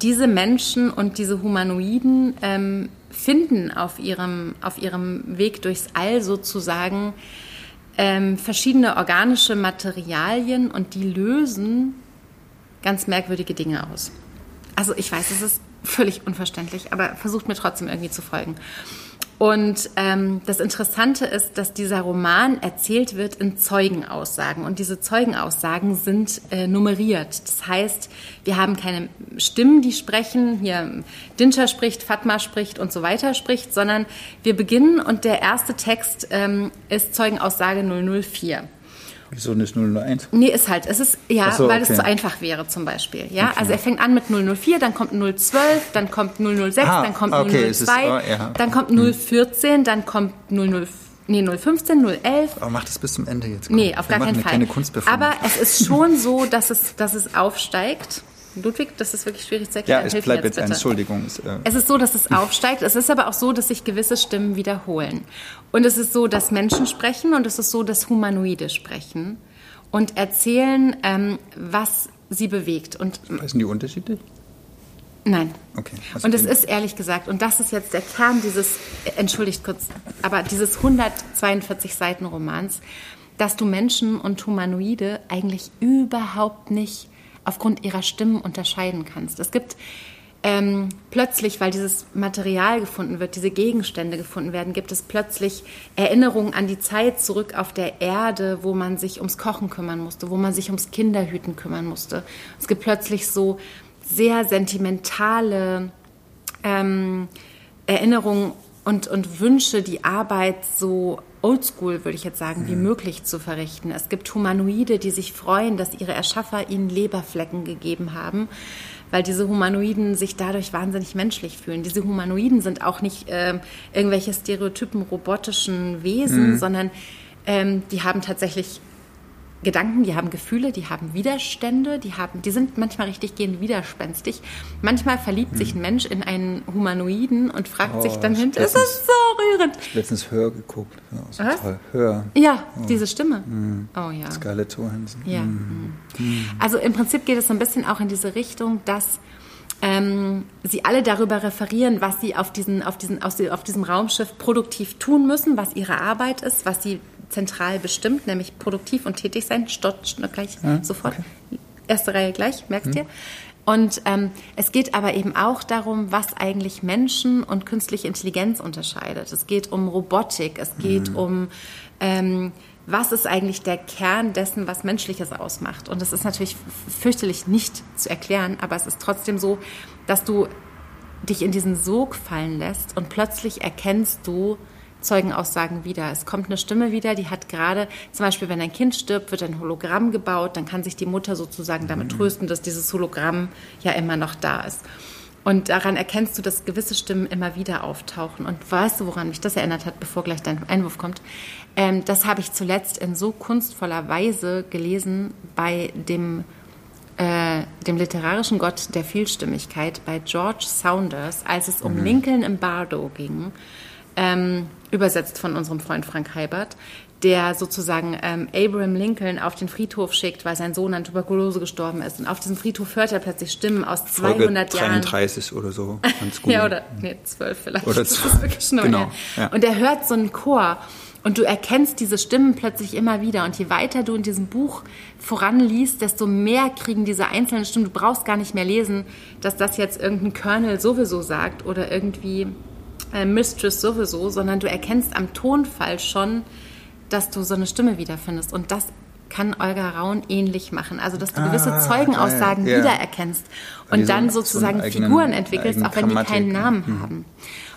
diese Menschen und diese Humanoiden ähm, finden auf ihrem, auf ihrem Weg durchs All sozusagen ähm, verschiedene organische Materialien und die lösen ganz merkwürdige Dinge aus. Also ich weiß, es ist völlig unverständlich, aber versucht mir trotzdem irgendwie zu folgen. Und ähm, das Interessante ist, dass dieser Roman erzählt wird in Zeugenaussagen. Und diese Zeugenaussagen sind äh, nummeriert. Das heißt, wir haben keine Stimmen, die sprechen, hier Dinscher spricht, Fatma spricht und so weiter spricht, sondern wir beginnen und der erste Text ähm, ist Zeugenaussage 004. Wieso nicht 001? Nee, ist halt, es ist, ja, so, weil es okay. zu einfach wäre zum Beispiel. Ja, also er fängt an mit 004, dann kommt 012, dann kommt 006, Ah, dann kommt okay, 002, es ist- oh, ja. dann kommt 014, dann kommt 00, nee, 015, 011. Aber mach das bis zum Ende jetzt. Nee, auf Wir gar keinen eine Fall. Aber es ist schon so, dass es, dass es aufsteigt. Ludwig, das ist wirklich schwierig zu ja, erklären. es Hilf mir bleibt jetzt ein. Entschuldigung. Äh, Es ist so, dass es aufsteigt. Es ist aber auch so, dass sich gewisse Stimmen wiederholen. Und es ist so, dass Menschen sprechen und es ist so, dass Humanoide sprechen und erzählen, ähm, was sie bewegt. Und Sind die unterschiedlich? nein. Okay. also Und es ist ehrlich gesagt, und das ist jetzt der Kern dieses, äh, entschuldigt kurz, aber dieses 142 Seiten Romans, dass du Menschen und Humanoide eigentlich überhaupt nicht aufgrund ihrer Stimmen unterscheiden kannst. Es gibt ähm, plötzlich, weil dieses Material gefunden wird, diese Gegenstände gefunden werden, gibt es plötzlich Erinnerungen an die Zeit zurück auf der Erde, wo man sich ums Kochen kümmern musste, wo man sich ums Kinderhüten kümmern musste. Es gibt plötzlich so sehr sentimentale ähm, Erinnerungen und, und Wünsche, die Arbeit so oldschool, würde ich jetzt sagen, wie möglich zu verrichten. Es gibt Humanoide, die sich freuen, dass ihre Erschaffer ihnen Leberflecken gegeben haben, weil diese Humanoiden sich dadurch wahnsinnig menschlich fühlen. Diese Humanoiden sind auch nicht ähm, irgendwelche stereotypen robotischen Wesen, sondern ähm, die haben tatsächlich Gedanken, die haben Gefühle, die haben Widerstände, die haben, die sind manchmal richtig gehend widerspenstig. Manchmal verliebt sich ein Mensch in einen Humanoiden und fragt Oh, sich dann ich hin, hab es ist so rührend. letztens Hör geguckt. Ja, so Was? toll. Hör. Ja, diese Stimme. Oh ja. Scarlett Johansson. Ja. mhm. Also im Prinzip geht es so ein bisschen auch in diese Richtung, dass ähm, sie alle darüber referieren, was sie auf, diesen, auf, diesen, auf diesem Raumschiff produktiv tun müssen, was ihre Arbeit ist, was sie zentral bestimmt, nämlich produktiv und tätig sein. Stott, gleich, sofort. Erste Reihe gleich, merkst dir. Und ähm, es geht aber eben auch darum, was eigentlich Menschen und künstliche Intelligenz unterscheidet. Es geht um Robotik, es geht um ähm, was ist eigentlich der Kern dessen, was Menschliches ausmacht. Und das ist natürlich fürchterlich nicht zu erklären, aber es ist trotzdem so, dass du dich in diesen Sog fallen lässt und plötzlich erkennst du Zeugenaussagen wieder. Es kommt eine Stimme wieder, die hat gerade, zum Beispiel, wenn ein Kind stirbt, wird ein Hologramm gebaut, dann kann sich die Mutter sozusagen damit trösten, dass dieses Hologramm ja immer noch da ist. Und daran erkennst du, dass gewisse Stimmen immer wieder auftauchen. Und weißt du, woran mich das erinnert hat, bevor gleich dein Einwurf kommt? Ähm, das habe ich zuletzt in so kunstvoller Weise gelesen bei dem äh, dem literarischen Gott der Vielstimmigkeit bei George Saunders, als es um Lincoln im Bardo ging, ähm, übersetzt von unserem Freund Frank Heibert, der sozusagen ähm, Abraham Lincoln auf den Friedhof schickt, weil sein Sohn an Tuberkulose gestorben ist. Und auf diesem Friedhof hört er plötzlich Stimmen aus 200 Folge Jahren. 33 oder so. Ganz gut. Ja, oder nee, zwölf vielleicht. Oder Das ist zwölf, wirklich schon genau, her. ja. Und er hört so einen Chor und du erkennst diese Stimmen plötzlich immer wieder. Und je weiter du in diesem Buch voranliest, desto mehr kriegen diese einzelnen Stimmen. Du brauchst gar nicht mehr lesen, dass das jetzt irgendein Colonel sowieso sagt oder irgendwie äh, Mistress sowieso, sondern du erkennst am Tonfall schon, dass du so eine Stimme wiederfindest. Und das kann Olga Raun ähnlich machen. Also, dass du gewisse Ah, Zeugenaussagen geil, ja. wiedererkennst die und so- dann so sozusagen eigenen- Figuren entwickelst, auch wenn die Grammatik, keinen ja. Namen haben.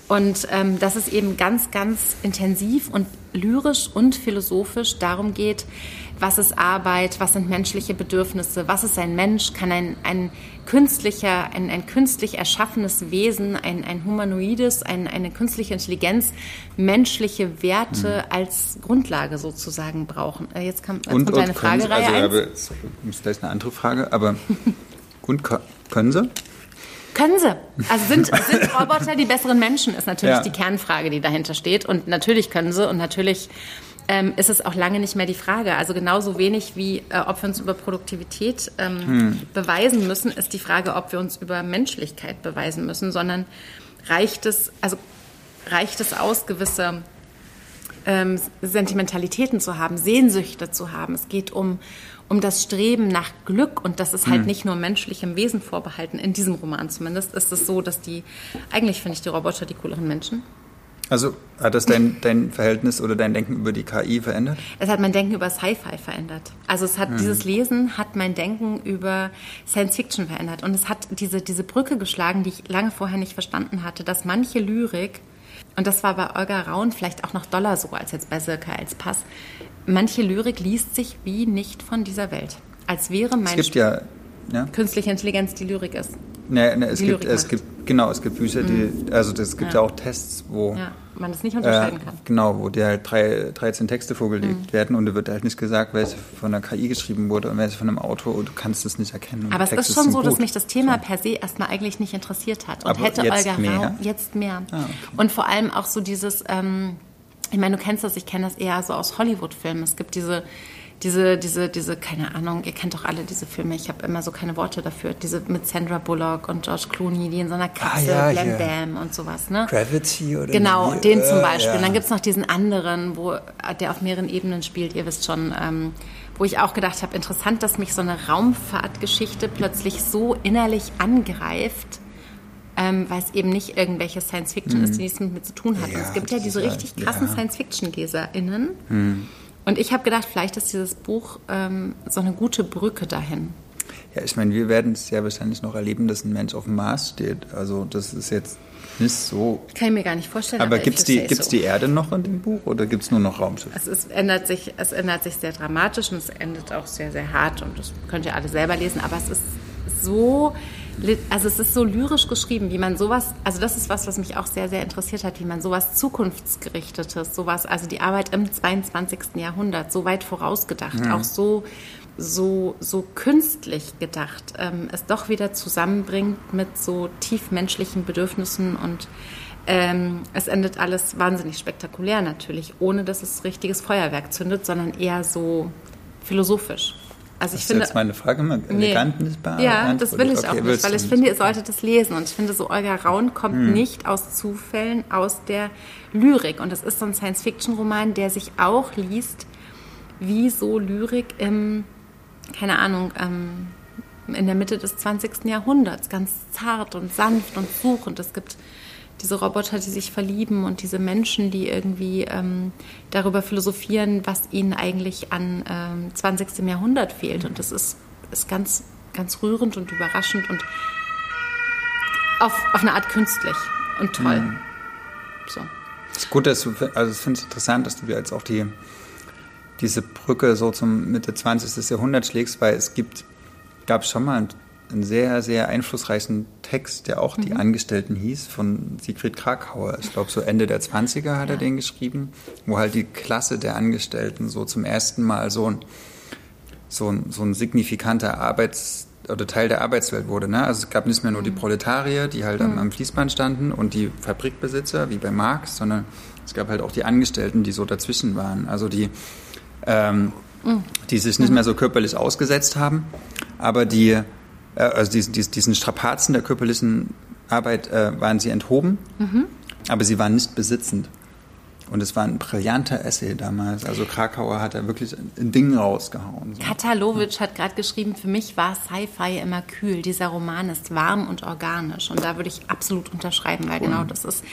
Und ähm, dass es eben ganz, ganz intensiv und lyrisch und philosophisch darum geht, was ist Arbeit, was sind menschliche Bedürfnisse, was ist ein Mensch, kann ein, ein künstlicher, ein, ein künstlich erschaffenes Wesen, ein, ein humanoides, ein, eine künstliche Intelligenz, menschliche Werte als Grundlage sozusagen brauchen. Äh, Jetzt kommt, jetzt Und, kommt sie- Fragereihe also, eins. aber ist gleich eine andere Frage, aber und können sie? Können sie. Also sind, sind Roboter die besseren Menschen, ist natürlich Ja. die Kernfrage, die dahinter steht. Und natürlich können sie und natürlich ähm, ist es auch lange nicht mehr die Frage. Also genauso wenig wie äh, ob wir uns über Produktivität ähm, beweisen müssen, ist die Frage, ob wir uns über Menschlichkeit beweisen müssen, sondern reicht es, also reicht es aus, gewisse ähm, Sentimentalitäten zu haben, Sehnsüchte zu haben. Es geht um, um das Streben nach Glück und das ist halt nicht nur menschlichem Wesen vorbehalten. In diesem Roman zumindest ist es so, dass die, eigentlich finde ich die Roboter die cooleren Menschen. Also hat das dein, dein Verhältnis oder dein Denken über die KI verändert? Es hat mein Denken über Sci-Fi verändert. Also es hat dieses Lesen hat mein Denken über Science Fiction verändert und es hat diese diese Brücke geschlagen, die ich lange vorher nicht verstanden hatte, dass manche Lyrik und das war bei Olga Raun vielleicht auch noch doller so als jetzt bei Silke als Pass manche Lyrik liest sich wie nicht von dieser Welt. Als wäre mein es gibt ja, ja. künstliche Intelligenz die Lyrik ist. Ne, ne, es, gibt, es gibt, genau, es gibt Bücher, die, also es gibt ja, Ja. auch Tests, wo, Ja, man das nicht äh, unterscheiden kann. Mhm. genau, wo dir halt drei, 13 Texte vorgelegt werden und da wird halt nicht gesagt, welche von einer KI geschrieben wurde und welche von einem Autor und du kannst es nicht erkennen. Aber es ist schon so, dass gut. mich das Thema per se erstmal eigentlich nicht interessiert hat. Und Aber hätte jetzt Olga mehr? Rau jetzt mehr. Ah, okay. Und vor allem auch so dieses, ähm, ich meine, du kennst das, ich kenne das eher so aus Hollywood-Filmen. Es gibt diese, diese, diese, diese, keine Ahnung, ihr kennt doch alle diese Filme, ich habe immer so keine Worte dafür, diese mit Sandra Bullock und George Clooney, die in so einer Kapsel, ja, Blam hier. Bam und sowas, ne? Gravity oder Genau, wie? den zum Äh, Beispiel. ja. Und dann gibt's noch diesen anderen, wo der auf mehreren Ebenen spielt, ihr wisst schon, ähm, wo ich auch gedacht habe, interessant, dass mich so eine Raumfahrtgeschichte plötzlich so innerlich angreift, ähm, weil es eben nicht irgendwelche Science-Fiction ist, die nichts mit mir zu tun hat. Mhm. Ja, Und es gibt ja diese ja- richtig krassen ja. Mhm. Und ich habe gedacht, vielleicht ist dieses Buch ähm, so eine gute Brücke dahin. Ja, ich meine, wir werden es ja wahrscheinlich noch erleben, dass ein Mensch auf dem Mars steht. Also das ist jetzt nicht so. Kann ich mir gar nicht vorstellen. Aber if gibt's you die, gibt's so. die Erde noch in dem Buch oder gibt's nur noch Raumschiffe? Es, ist, ändert sich, es ändert sich sehr dramatisch und es endet auch sehr, sehr hart und das könnt ihr alle selber lesen, aber es ist so, also es ist so lyrisch geschrieben, wie man sowas, also das ist was, was mich auch sehr, sehr interessiert hat, wie man sowas zukunftsgerichtetes, sowas, also die Arbeit im 22. Jahrhundert, so weit vorausgedacht, auch so, so, so künstlich gedacht, ähm, es doch wieder zusammenbringt mit so tiefmenschlichen Bedürfnissen und ähm, es endet alles wahnsinnig spektakulär natürlich, ohne dass es richtiges Feuerwerk zündet, sondern eher so philosophisch. Also ich Das ist finde, jetzt meine Frage immer Nee. elegant nicht beantwortet. ja, das will ich Okay, auch nicht, weil ich finde, ihr solltet es lesen. Und ich finde, so Olga Raun kommt Hm. nicht aus Zufällen, aus der Lyrik. Und es ist so ein Science-Fiction-Roman, der sich auch liest wie so Lyrik im, keine Ahnung, ähm, in der Mitte des 20. Jahrhunderts. Ganz zart und sanft und suchend. Es gibt diese Roboter, die sich verlieben und diese Menschen, die irgendwie ähm, darüber philosophieren, was ihnen eigentlich an ähm, 20. Jahrhundert fehlt. Und das ist, ist ganz, ganz rührend und überraschend und auf, auf eine Art künstlich und toll. So. Es ist gut, dass du, also ich finde es interessant, dass du dir jetzt auch die, diese Brücke so zum Mitte 20. Jahrhundert schlägst, weil es gibt, gab schon mal einen, einen sehr, sehr einflussreichen Text, der auch Die Angestellten hieß, von Siegfried Krakauer. Ich glaube, so Ende der 20er hat er Ja. den geschrieben, wo halt die Klasse der Angestellten so zum ersten Mal so ein, so ein, so ein signifikanter Arbeits- oder Teil der Arbeitswelt wurde. Ne? Also es gab nicht mehr nur die Proletarier, die halt am, am Fließband standen und die Fabrikbesitzer, wie bei Marx, sondern es gab halt auch die Angestellten, die so dazwischen waren. Also die, ähm, die sich nicht mehr so körperlich ausgesetzt haben, aber die, äh, also diesen, diesen, Strapazen der körperlichen Arbeit äh, waren sie enthoben, aber sie waren nicht besitzend. Und es war ein brillanter Essay damals. Also Krakauer hat da wirklich ein Ding rausgehauen. So. Katalowitsch hat gerade geschrieben, für mich war Sci-Fi immer kühl. Dieser Roman ist warm und organisch. Und da würde ich absolut unterschreiben, weil genau das ist.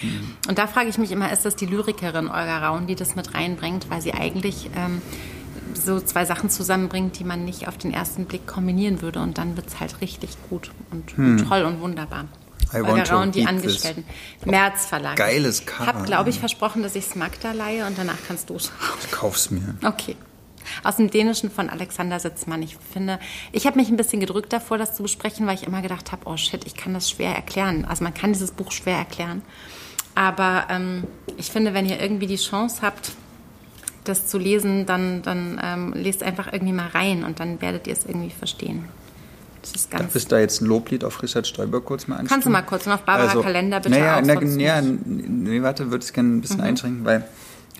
Und da frage ich mich immer, ist das die Lyrikerin Olga Raun, die das mit reinbringt, weil sie eigentlich ähm, so zwei Sachen zusammenbringt, die man nicht auf den ersten Blick kombinieren würde. Und dann wird es halt richtig gut und, und toll und wunderbar. I Olga Raun, die Angestellten. März Verlag. Geiles Cover. Ich habe, glaube ich, versprochen, dass ich es Magda leihe und danach kannst du es. Ich kauf's mir. Okay. Aus dem Dänischen von Alexander Sitzmann. Ich finde, ich habe mich ein bisschen gedrückt davor, das zu besprechen, weil ich immer gedacht habe, oh shit, ich kann das schwer erklären. Also man kann dieses Buch schwer erklären. Aber ähm, ich finde, wenn ihr irgendwie die Chance habt, das zu lesen, dann, dann ähm, lest einfach irgendwie mal rein und dann werdet ihr es irgendwie verstehen. Das ist ganz. Darf ich da jetzt ein Loblied auf Richard Stoiber kurz mal anstimmen? Kannst du mal kurz und auf Barbara Kalender bitte naja, auch, na, sonst ja, nicht. nee, warte, würde ich gerne ein bisschen einschränken, weil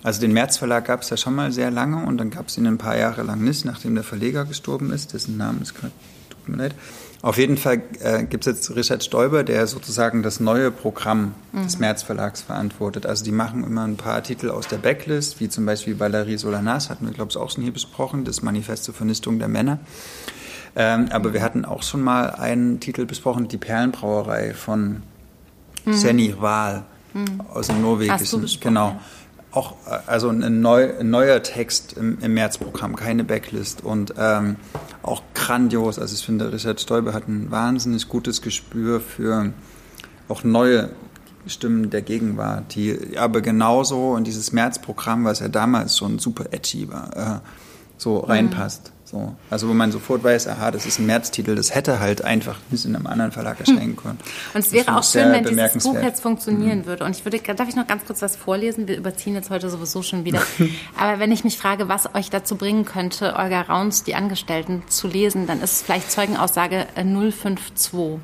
also den März Verlag gab es ja schon mal sehr lange und dann gab es ihn ein paar Jahre lang nicht, nachdem der Verleger gestorben ist, dessen Name ist gerade, tut mir leid. Auf jeden Fall äh, gibt es jetzt Richard Stoiber, der sozusagen das neue Programm des März Verlags verantwortet. Also die machen immer ein paar Titel aus der Backlist, wie zum Beispiel Valerie Solanas, hatten wir glaube ich auch schon hier besprochen, das Manifest zur Vernichtung der Männer. Ähm, aber wir hatten auch schon mal einen Titel besprochen, die Perlenbrauerei von Senny Wahl aus dem Hast du Norwegischen. besprochen, Genau. ja. Auch also ein, neu, ein neuer Text im, im Märzprogramm, keine Backlist und ähm, auch grandios. Also ich finde, Richard Stoiber hat ein wahnsinnig gutes Gespür für auch neue Stimmen der Gegenwart, die aber genauso in dieses Märzprogramm, was ja damals schon super edgy war, äh, so reinpasst. So. Also wo man sofort weiß, aha, das ist ein Märztitel, das hätte halt einfach nicht in einem anderen Verlag erscheinen können. Und es wäre auch schön, wenn dieses Buch jetzt funktionieren mhm. würde. Und ich würde, darf ich noch ganz kurz was vorlesen? Wir überziehen jetzt heute sowieso schon wieder. Aber wenn ich mich frage, was euch dazu bringen könnte, Olga Rauns Die Angestellten zu lesen, dann ist es vielleicht Zeugenaussage 052. Äh,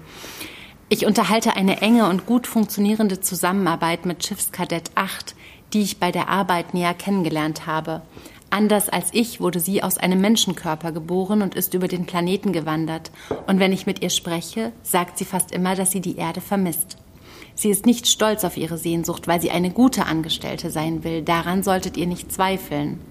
ich unterhalte eine enge und gut funktionierende Zusammenarbeit mit Schiffskadett 8, die ich bei der Arbeit näher kennengelernt habe. Anders als ich wurde sie aus einem Menschenkörper geboren und ist über den Planeten gewandert. Und wenn ich mit ihr spreche, sagt sie fast immer, dass sie die Erde vermisst. Sie ist nicht stolz auf ihre Sehnsucht, weil sie eine gute Angestellte sein will. Daran solltet ihr nicht zweifeln.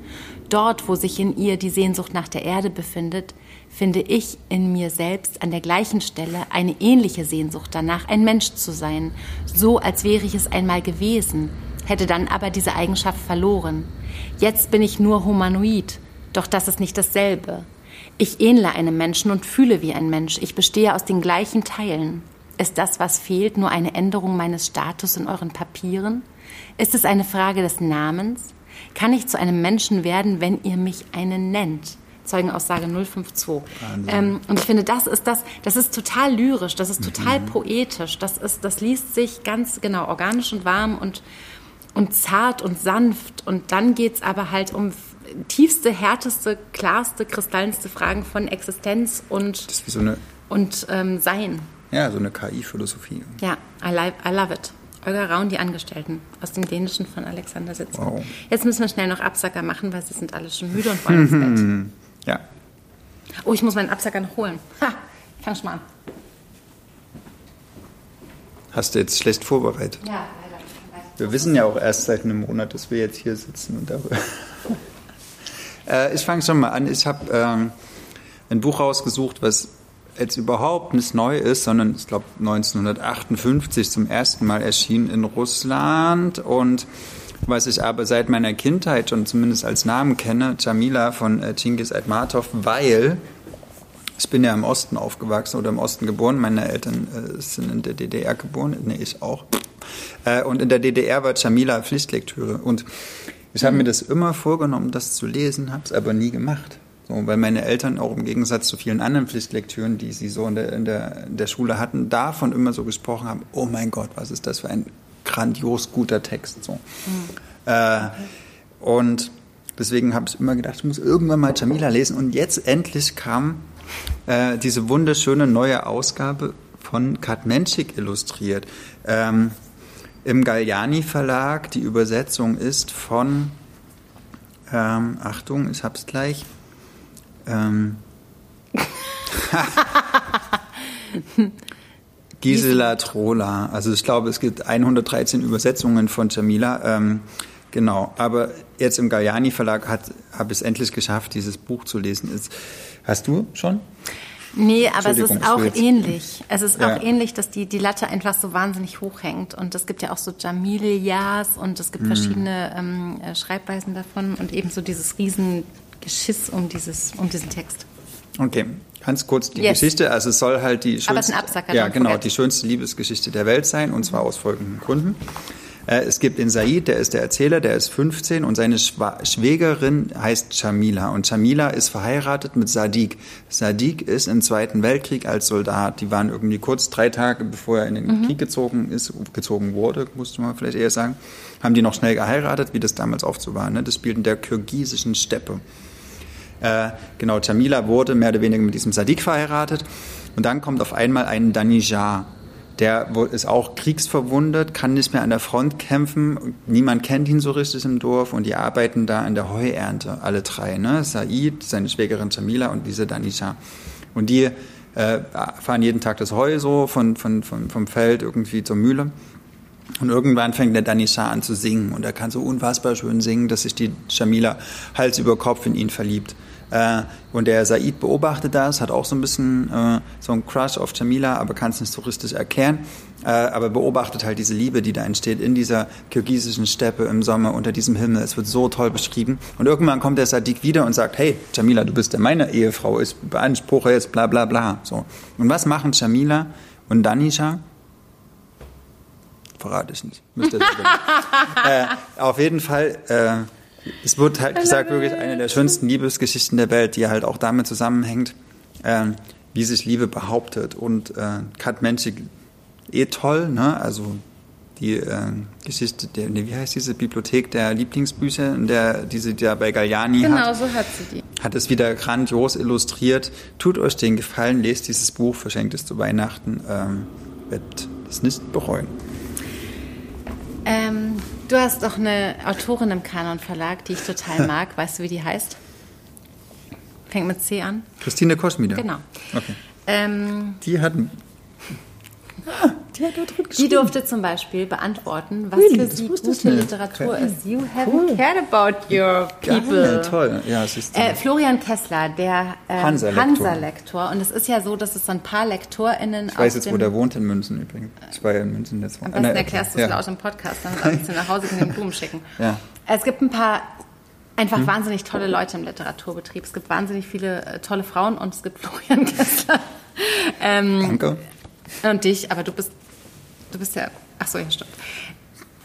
Dort, wo sich in ihr die Sehnsucht nach der Erde befindet, finde ich in mir selbst an der gleichen Stelle eine ähnliche Sehnsucht danach, ein Mensch zu sein, so als wäre ich es einmal gewesen, hätte dann aber diese Eigenschaft verloren. Jetzt bin ich nur humanoid, doch das ist nicht dasselbe. Ich ähnle einem Menschen und fühle wie ein Mensch. Ich bestehe aus den gleichen Teilen. Ist das, was fehlt, nur eine Änderung meines Status in euren Papieren? Ist es eine Frage des Namens? Kann ich zu einem Menschen werden, wenn ihr mich einen nennt? Zeugenaussage 052. Ähm, und ich finde, das ist das, das ist total lyrisch, das ist total mhm. poetisch, das ist, das liest sich ganz genau organisch und warm und und zart und sanft. Und dann geht es aber halt um tiefste, härteste, klarste, kristallnste Fragen von Existenz und, so eine, und ähm, Sein. Ja, so eine KI-Philosophie. Ja, I, li I love it. Olga Raun, die Angestellten aus dem Dänischen von Alexander Sitzen. Wow. Jetzt müssen wir schnell noch Absacker machen, weil sie sind alle schon müde und wollen ins Bett. Ja. Oh, ich muss meinen Absacker noch holen. Ha, fang schon mal an. Hast du jetzt schlecht vorbereitet? Ja. Wir wissen ja auch erst seit einem Monat, dass wir jetzt hier sitzen und darüber. äh, ich fange schon mal an. Ich habe ähm, ein Buch rausgesucht, was jetzt überhaupt nicht neu ist, sondern ich glaube 1958 zum ersten Mal erschien in Russland und was ich aber seit meiner Kindheit schon zumindest als Namen kenne, Jamila von äh, Genghis Aitmatov, weil ich bin ja im Osten aufgewachsen oder im Osten geboren. Meine Eltern äh, sind in der DDR geboren, nee, ich auch. Äh, und in der DDR war Jamila Pflichtlektüre. Und ich habe mir das immer vorgenommen, das zu lesen, habe es aber nie gemacht. So, weil meine Eltern auch im Gegensatz zu vielen anderen Pflichtlektüren, die sie so in der, in der, in der Schule hatten, davon immer so gesprochen haben, oh mein Gott, was ist das für ein grandios guter Text. So. Mhm. Äh, und deswegen habe ich immer gedacht, ich muss irgendwann mal Jamila lesen. Und jetzt endlich kam äh, diese wunderschöne neue Ausgabe von Kat Menschik illustriert. Ähm, im Galliani Verlag. Die Übersetzung ist von, ähm, Achtung, ich hab's gleich. Ähm, Gisela Trola. Also ich glaube, es gibt 113 Übersetzungen von Jamila. Ähm, genau, aber jetzt im Galliani Verlag habe ich es endlich geschafft, dieses Buch zu lesen. Hast du schon? Nee, aber es ist auch ähnlich. Es ist ja. auch ähnlich, dass die, die Latte einfach so wahnsinnig hoch hängt. Und es gibt ja auch so Jamilias und es gibt mhm. verschiedene ähm, äh, Schreibweisen davon und eben so dieses Riesengeschiss um, dieses, um diesen Text. Okay, ganz kurz die yes. Geschichte. Also es soll halt die schönste, ja, genau, die schönste Liebesgeschichte der Welt sein und zwar aus folgenden Gründen. Äh, es gibt den Said, der ist der Erzähler, der ist 15 und seine Schwägerin heißt Chamila. Und Chamila ist verheiratet mit Sadiq. Sadiq ist im Zweiten Weltkrieg als Soldat. Die waren irgendwie kurz drei Tage, bevor er in den mhm. Krieg gezogen ist, gezogen wurde, musste man vielleicht eher sagen, haben die noch schnell geheiratet, wie das damals oft so war. Ne? Das spielt in der kirgisischen Steppe. Äh, genau, Chamila wurde mehr oder weniger mit diesem Sadiq verheiratet. Und dann kommt auf einmal ein Danijar der ist auch kriegsverwundet, kann nicht mehr an der Front kämpfen. Niemand kennt ihn so richtig im Dorf und die arbeiten da an der Heuernte, alle drei. Ne? Said, seine Schwägerin Jamila und diese Danisha. Und die äh, fahren jeden Tag das Heu so von, von, von, vom Feld irgendwie zur Mühle. Und irgendwann fängt der Danisha an zu singen und er kann so unfassbar schön singen, dass sich die Jamila Hals über Kopf in ihn verliebt. Äh, und der Said beobachtet das, hat auch so ein bisschen äh, so einen Crush auf Jamila, aber kann es nicht so richtig erklären. Äh, aber beobachtet halt diese Liebe, die da entsteht in dieser kirgisischen Steppe im Sommer unter diesem Himmel. Es wird so toll beschrieben. Und irgendwann kommt der Sadiq wieder und sagt, hey, Jamila, du bist ja meine Ehefrau, ich beanspruche jetzt bla bla bla. So. Und was machen Jamila und Danisha? verrate ich nicht. Müsst ihr äh, auf jeden Fall, äh, es wird halt gesagt, wirklich eine der schönsten Liebesgeschichten der Welt, die halt auch damit zusammenhängt, äh, wie sich Liebe behauptet. Und äh, Kat Menschik eh toll, ne? Also die äh, Geschichte der, wie heißt diese Bibliothek der Lieblingsbücher, in der diese die da bei Galliani Genau, hat, so hat sie die. hat es wieder grandios illustriert. Tut euch den Gefallen, lest dieses Buch, verschenkt es zu Weihnachten, ähm, wird es nicht bereuen. Ähm, du hast doch eine Autorin im Kanon Verlag, die ich total mag. Weißt du, wie die heißt? Fängt mit C an. Christine Koschmieder. Genau. Okay. Ähm, Die hat Die hat drin die durfte zum Beispiel beantworten, was Really? für Das sie gute. Literatur Okay. ist. You haven't cared about your people. Geil, toll. Ja, es ist Äh, Florian Kessler, der ähm, Hansa-Lektor. Hansa-Lektor. Und es ist ja so, dass es so ein paar LektorInnen ich weiß jetzt, wo der wohnt in München übrigens. Ich war ja in München jetzt. Am besten erklärst du es laut im Podcast, damit auch sie nach Hause in den Blumen schicken. Ja. Es gibt ein paar einfach wahnsinnig tolle Leute im Literaturbetrieb. Es gibt wahnsinnig viele äh, tolle Frauen und es gibt Florian Kessler. ähm, Danke. und dich, aber du bist, du bist ja, ach so, ja, stimmt.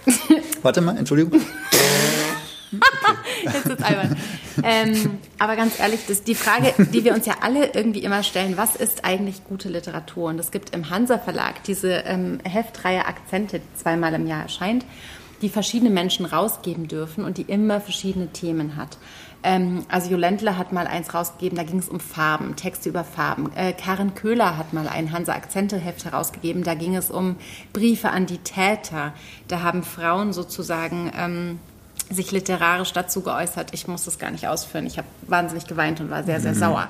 Warte mal, Entschuldigung. Jetzt ist albern. ähm, aber ganz ehrlich, das, die Frage, die wir uns ja alle irgendwie immer stellen, was ist eigentlich gute Literatur? Und es gibt im Hansa Verlag diese ähm, Heftreihe Akzente, die zweimal im Jahr erscheint, die verschiedene Menschen rausgeben dürfen und die immer verschiedene Themen hat. Ähm, also Jo Ländler hat mal eins rausgegeben, da ging es um Farben, Texte über Farben. Äh, Karen Köhler hat mal ein Hansa-Akzente-Heft herausgegeben, da ging es um Briefe an die Täter. Da haben Frauen sozusagen... Ähm, sich literarisch dazu geäußert. Ich muss das gar nicht ausführen. Ich habe wahnsinnig geweint und war sehr, sehr sauer.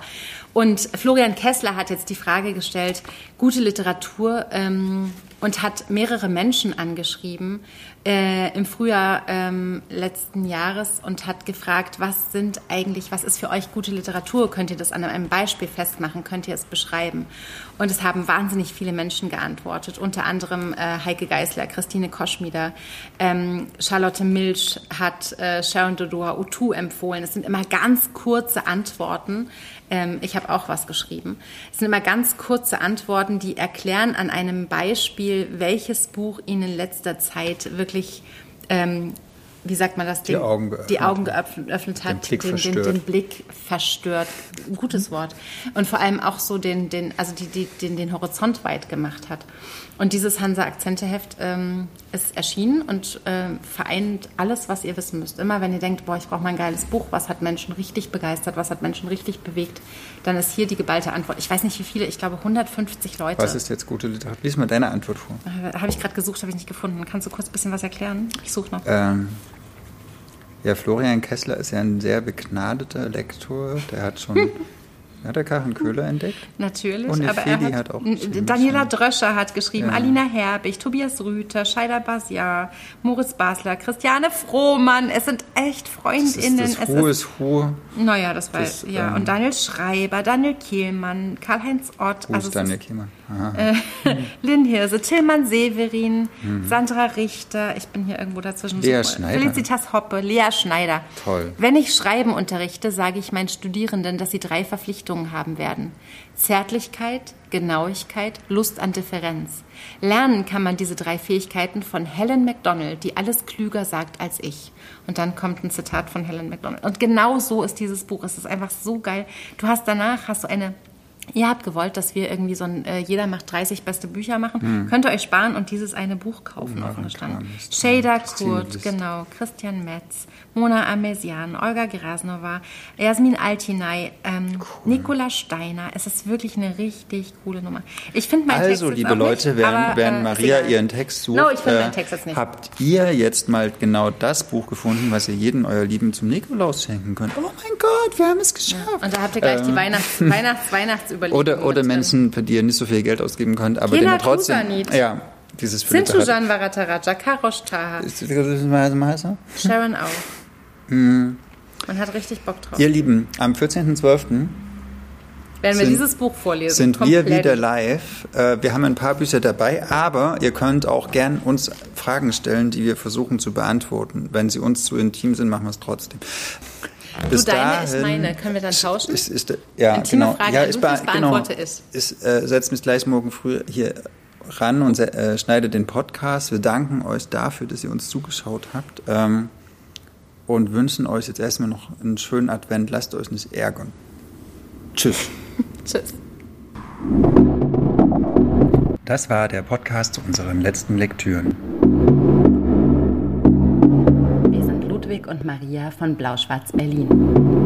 Und Florian Kessler hat jetzt die Frage gestellt, gute Literatur ähm, und hat mehrere Menschen angeschrieben äh, im Frühjahr ähm, letzten Jahres und hat gefragt, was sind eigentlich, was ist für euch gute Literatur? Könnt ihr das an einem Beispiel festmachen? Könnt ihr es beschreiben? Und es haben wahnsinnig viele Menschen geantwortet, unter anderem äh, Heike Geisler, Christine Koschmieder, ähm, Charlotte Milch hat äh, Sharon Dodua Utu empfohlen. Es sind immer ganz kurze Antworten. Ähm, ich habe auch was geschrieben. Es sind immer ganz kurze Antworten, die erklären an einem Beispiel, welches Buch ihnen in letzter Zeit wirklich ähm, wie sagt man das, Die Augen geöffnet die Augen hat. geöffnet hat, Den Blick den, den, verstört. den Blick verstört. Gutes Wort. Und vor allem auch so den, den, also die, die, den, den Horizont weit gemacht hat. Und dieses Hansa-Akzente-Heft ähm, ist erschienen und ähm, vereint alles, was ihr wissen müsst. Immer wenn ihr denkt, boah, ich brauche mal ein geiles Buch, was hat Menschen richtig begeistert, was hat Menschen richtig bewegt, dann ist hier die geballte Antwort. Ich weiß nicht, wie viele, ich glaube 150 Leute. Was ist jetzt gute Literatur? Lies mal deine Antwort vor. Äh, Habe ich gerade gesucht, habe ich nicht gefunden. Kannst du kurz ein bisschen was erklären? Ich suche noch. Ähm, ja, Florian Kessler ist ja ein sehr begnadeter Lektor. Der hat schon. hat er Karen Köhler entdeckt? Natürlich, Und aber er Feli hat, hat auch Daniela. Dröscher hat geschrieben, Ja. Alina Herbig, Tobias Rüther, Scheida Basiar, Moritz Basler, Christiane Frohmann. Es sind echt Das ist Freundinnen. das es Hohe ist, ist Hohe. naja, das war das, ja. ähm, Und Daniel Schreiber, Daniel Kehlmann, Karl-Heinz Ott, Wo also ist Daniel ist, Kiemann? Aha. Äh, Lynn Hirse, Tillmann Severin, Mhm. Sandra Richter, ich bin hier irgendwo dazwischen. Lea So- Schneider. Felicitas Hoppe, Lea Schneider. Toll. Wenn ich Schreiben unterrichte, sage ich meinen Studierenden, dass sie drei Verpflichtungen haben werden. Zärtlichkeit, Genauigkeit, Lust an Differenz. Lernen kann man diese drei Fähigkeiten von Helen MacDonald, die alles klüger sagt als ich. Und dann kommt ein Zitat von Helen MacDonald. Und genau so ist dieses Buch. Es ist einfach so geil. Du hast danach, hast du eine Ihr habt gewollt, dass wir irgendwie so ein, äh, jeder macht 30 beste Bücher machen. Könnt ihr euch sparen und dieses eine Buch kaufen, Hm. Oh, offen gestanden. Shader Kurt, genau, Christian Metz, Mona Amesian, Olga Gerasnova, Jasmin Altinay, ähm, Nicola Steiner. Es ist wirklich eine richtig coole Nummer. Ich finde mein Also, Text liebe Leute, nicht, während, aber, während äh, Maria egal. ihren Text sucht, No, ich äh, meinen Text jetzt nicht. habt ihr jetzt mal genau das Buch gefunden, was ihr jedem euer Lieben zum Nikolaus schenken könnt? Oh mein Gott, wir haben es geschafft! Und da habt ihr gleich die Weihnachts-, Weihnachts-, Weihnachtsüberlegungen Oder, oder. Menschen, für die ihr nicht so viel Geld ausgeben könnt, aber denen trotzdem. Tusanit. Ja, dieses Literat- Sintujan Varataraja, Karosh Taha? Sharon auch. Hm. Man hat richtig Bock drauf. Ihr Lieben, am 14.12. Werden wir sind- dieses Buch vorlesen. sind wir komplett. wieder live. Äh, Wir haben ein paar Bücher dabei, aber ihr könnt auch gern uns Fragen stellen, die wir versuchen zu beantworten. Wenn sie uns zu intim sind, machen wir es trotzdem. Du, deine ist meine. Können wir dann tauschen? Ist, ist, ja, Intime genau. Frage ja, ich be- genau. beantworte es. Ich äh, setze mich gleich morgen früh hier ran und äh, schneidet den Podcast. Wir danken euch dafür, dass ihr uns zugeschaut habt ähm, und wünschen euch jetzt erstmal noch einen schönen Advent. Lasst euch nicht ärgern. Tschüss. Tschüss. Das war der Podcast zu unseren letzten Lektüren. Ludwig und Maria von Blau-Schwarz Berlin.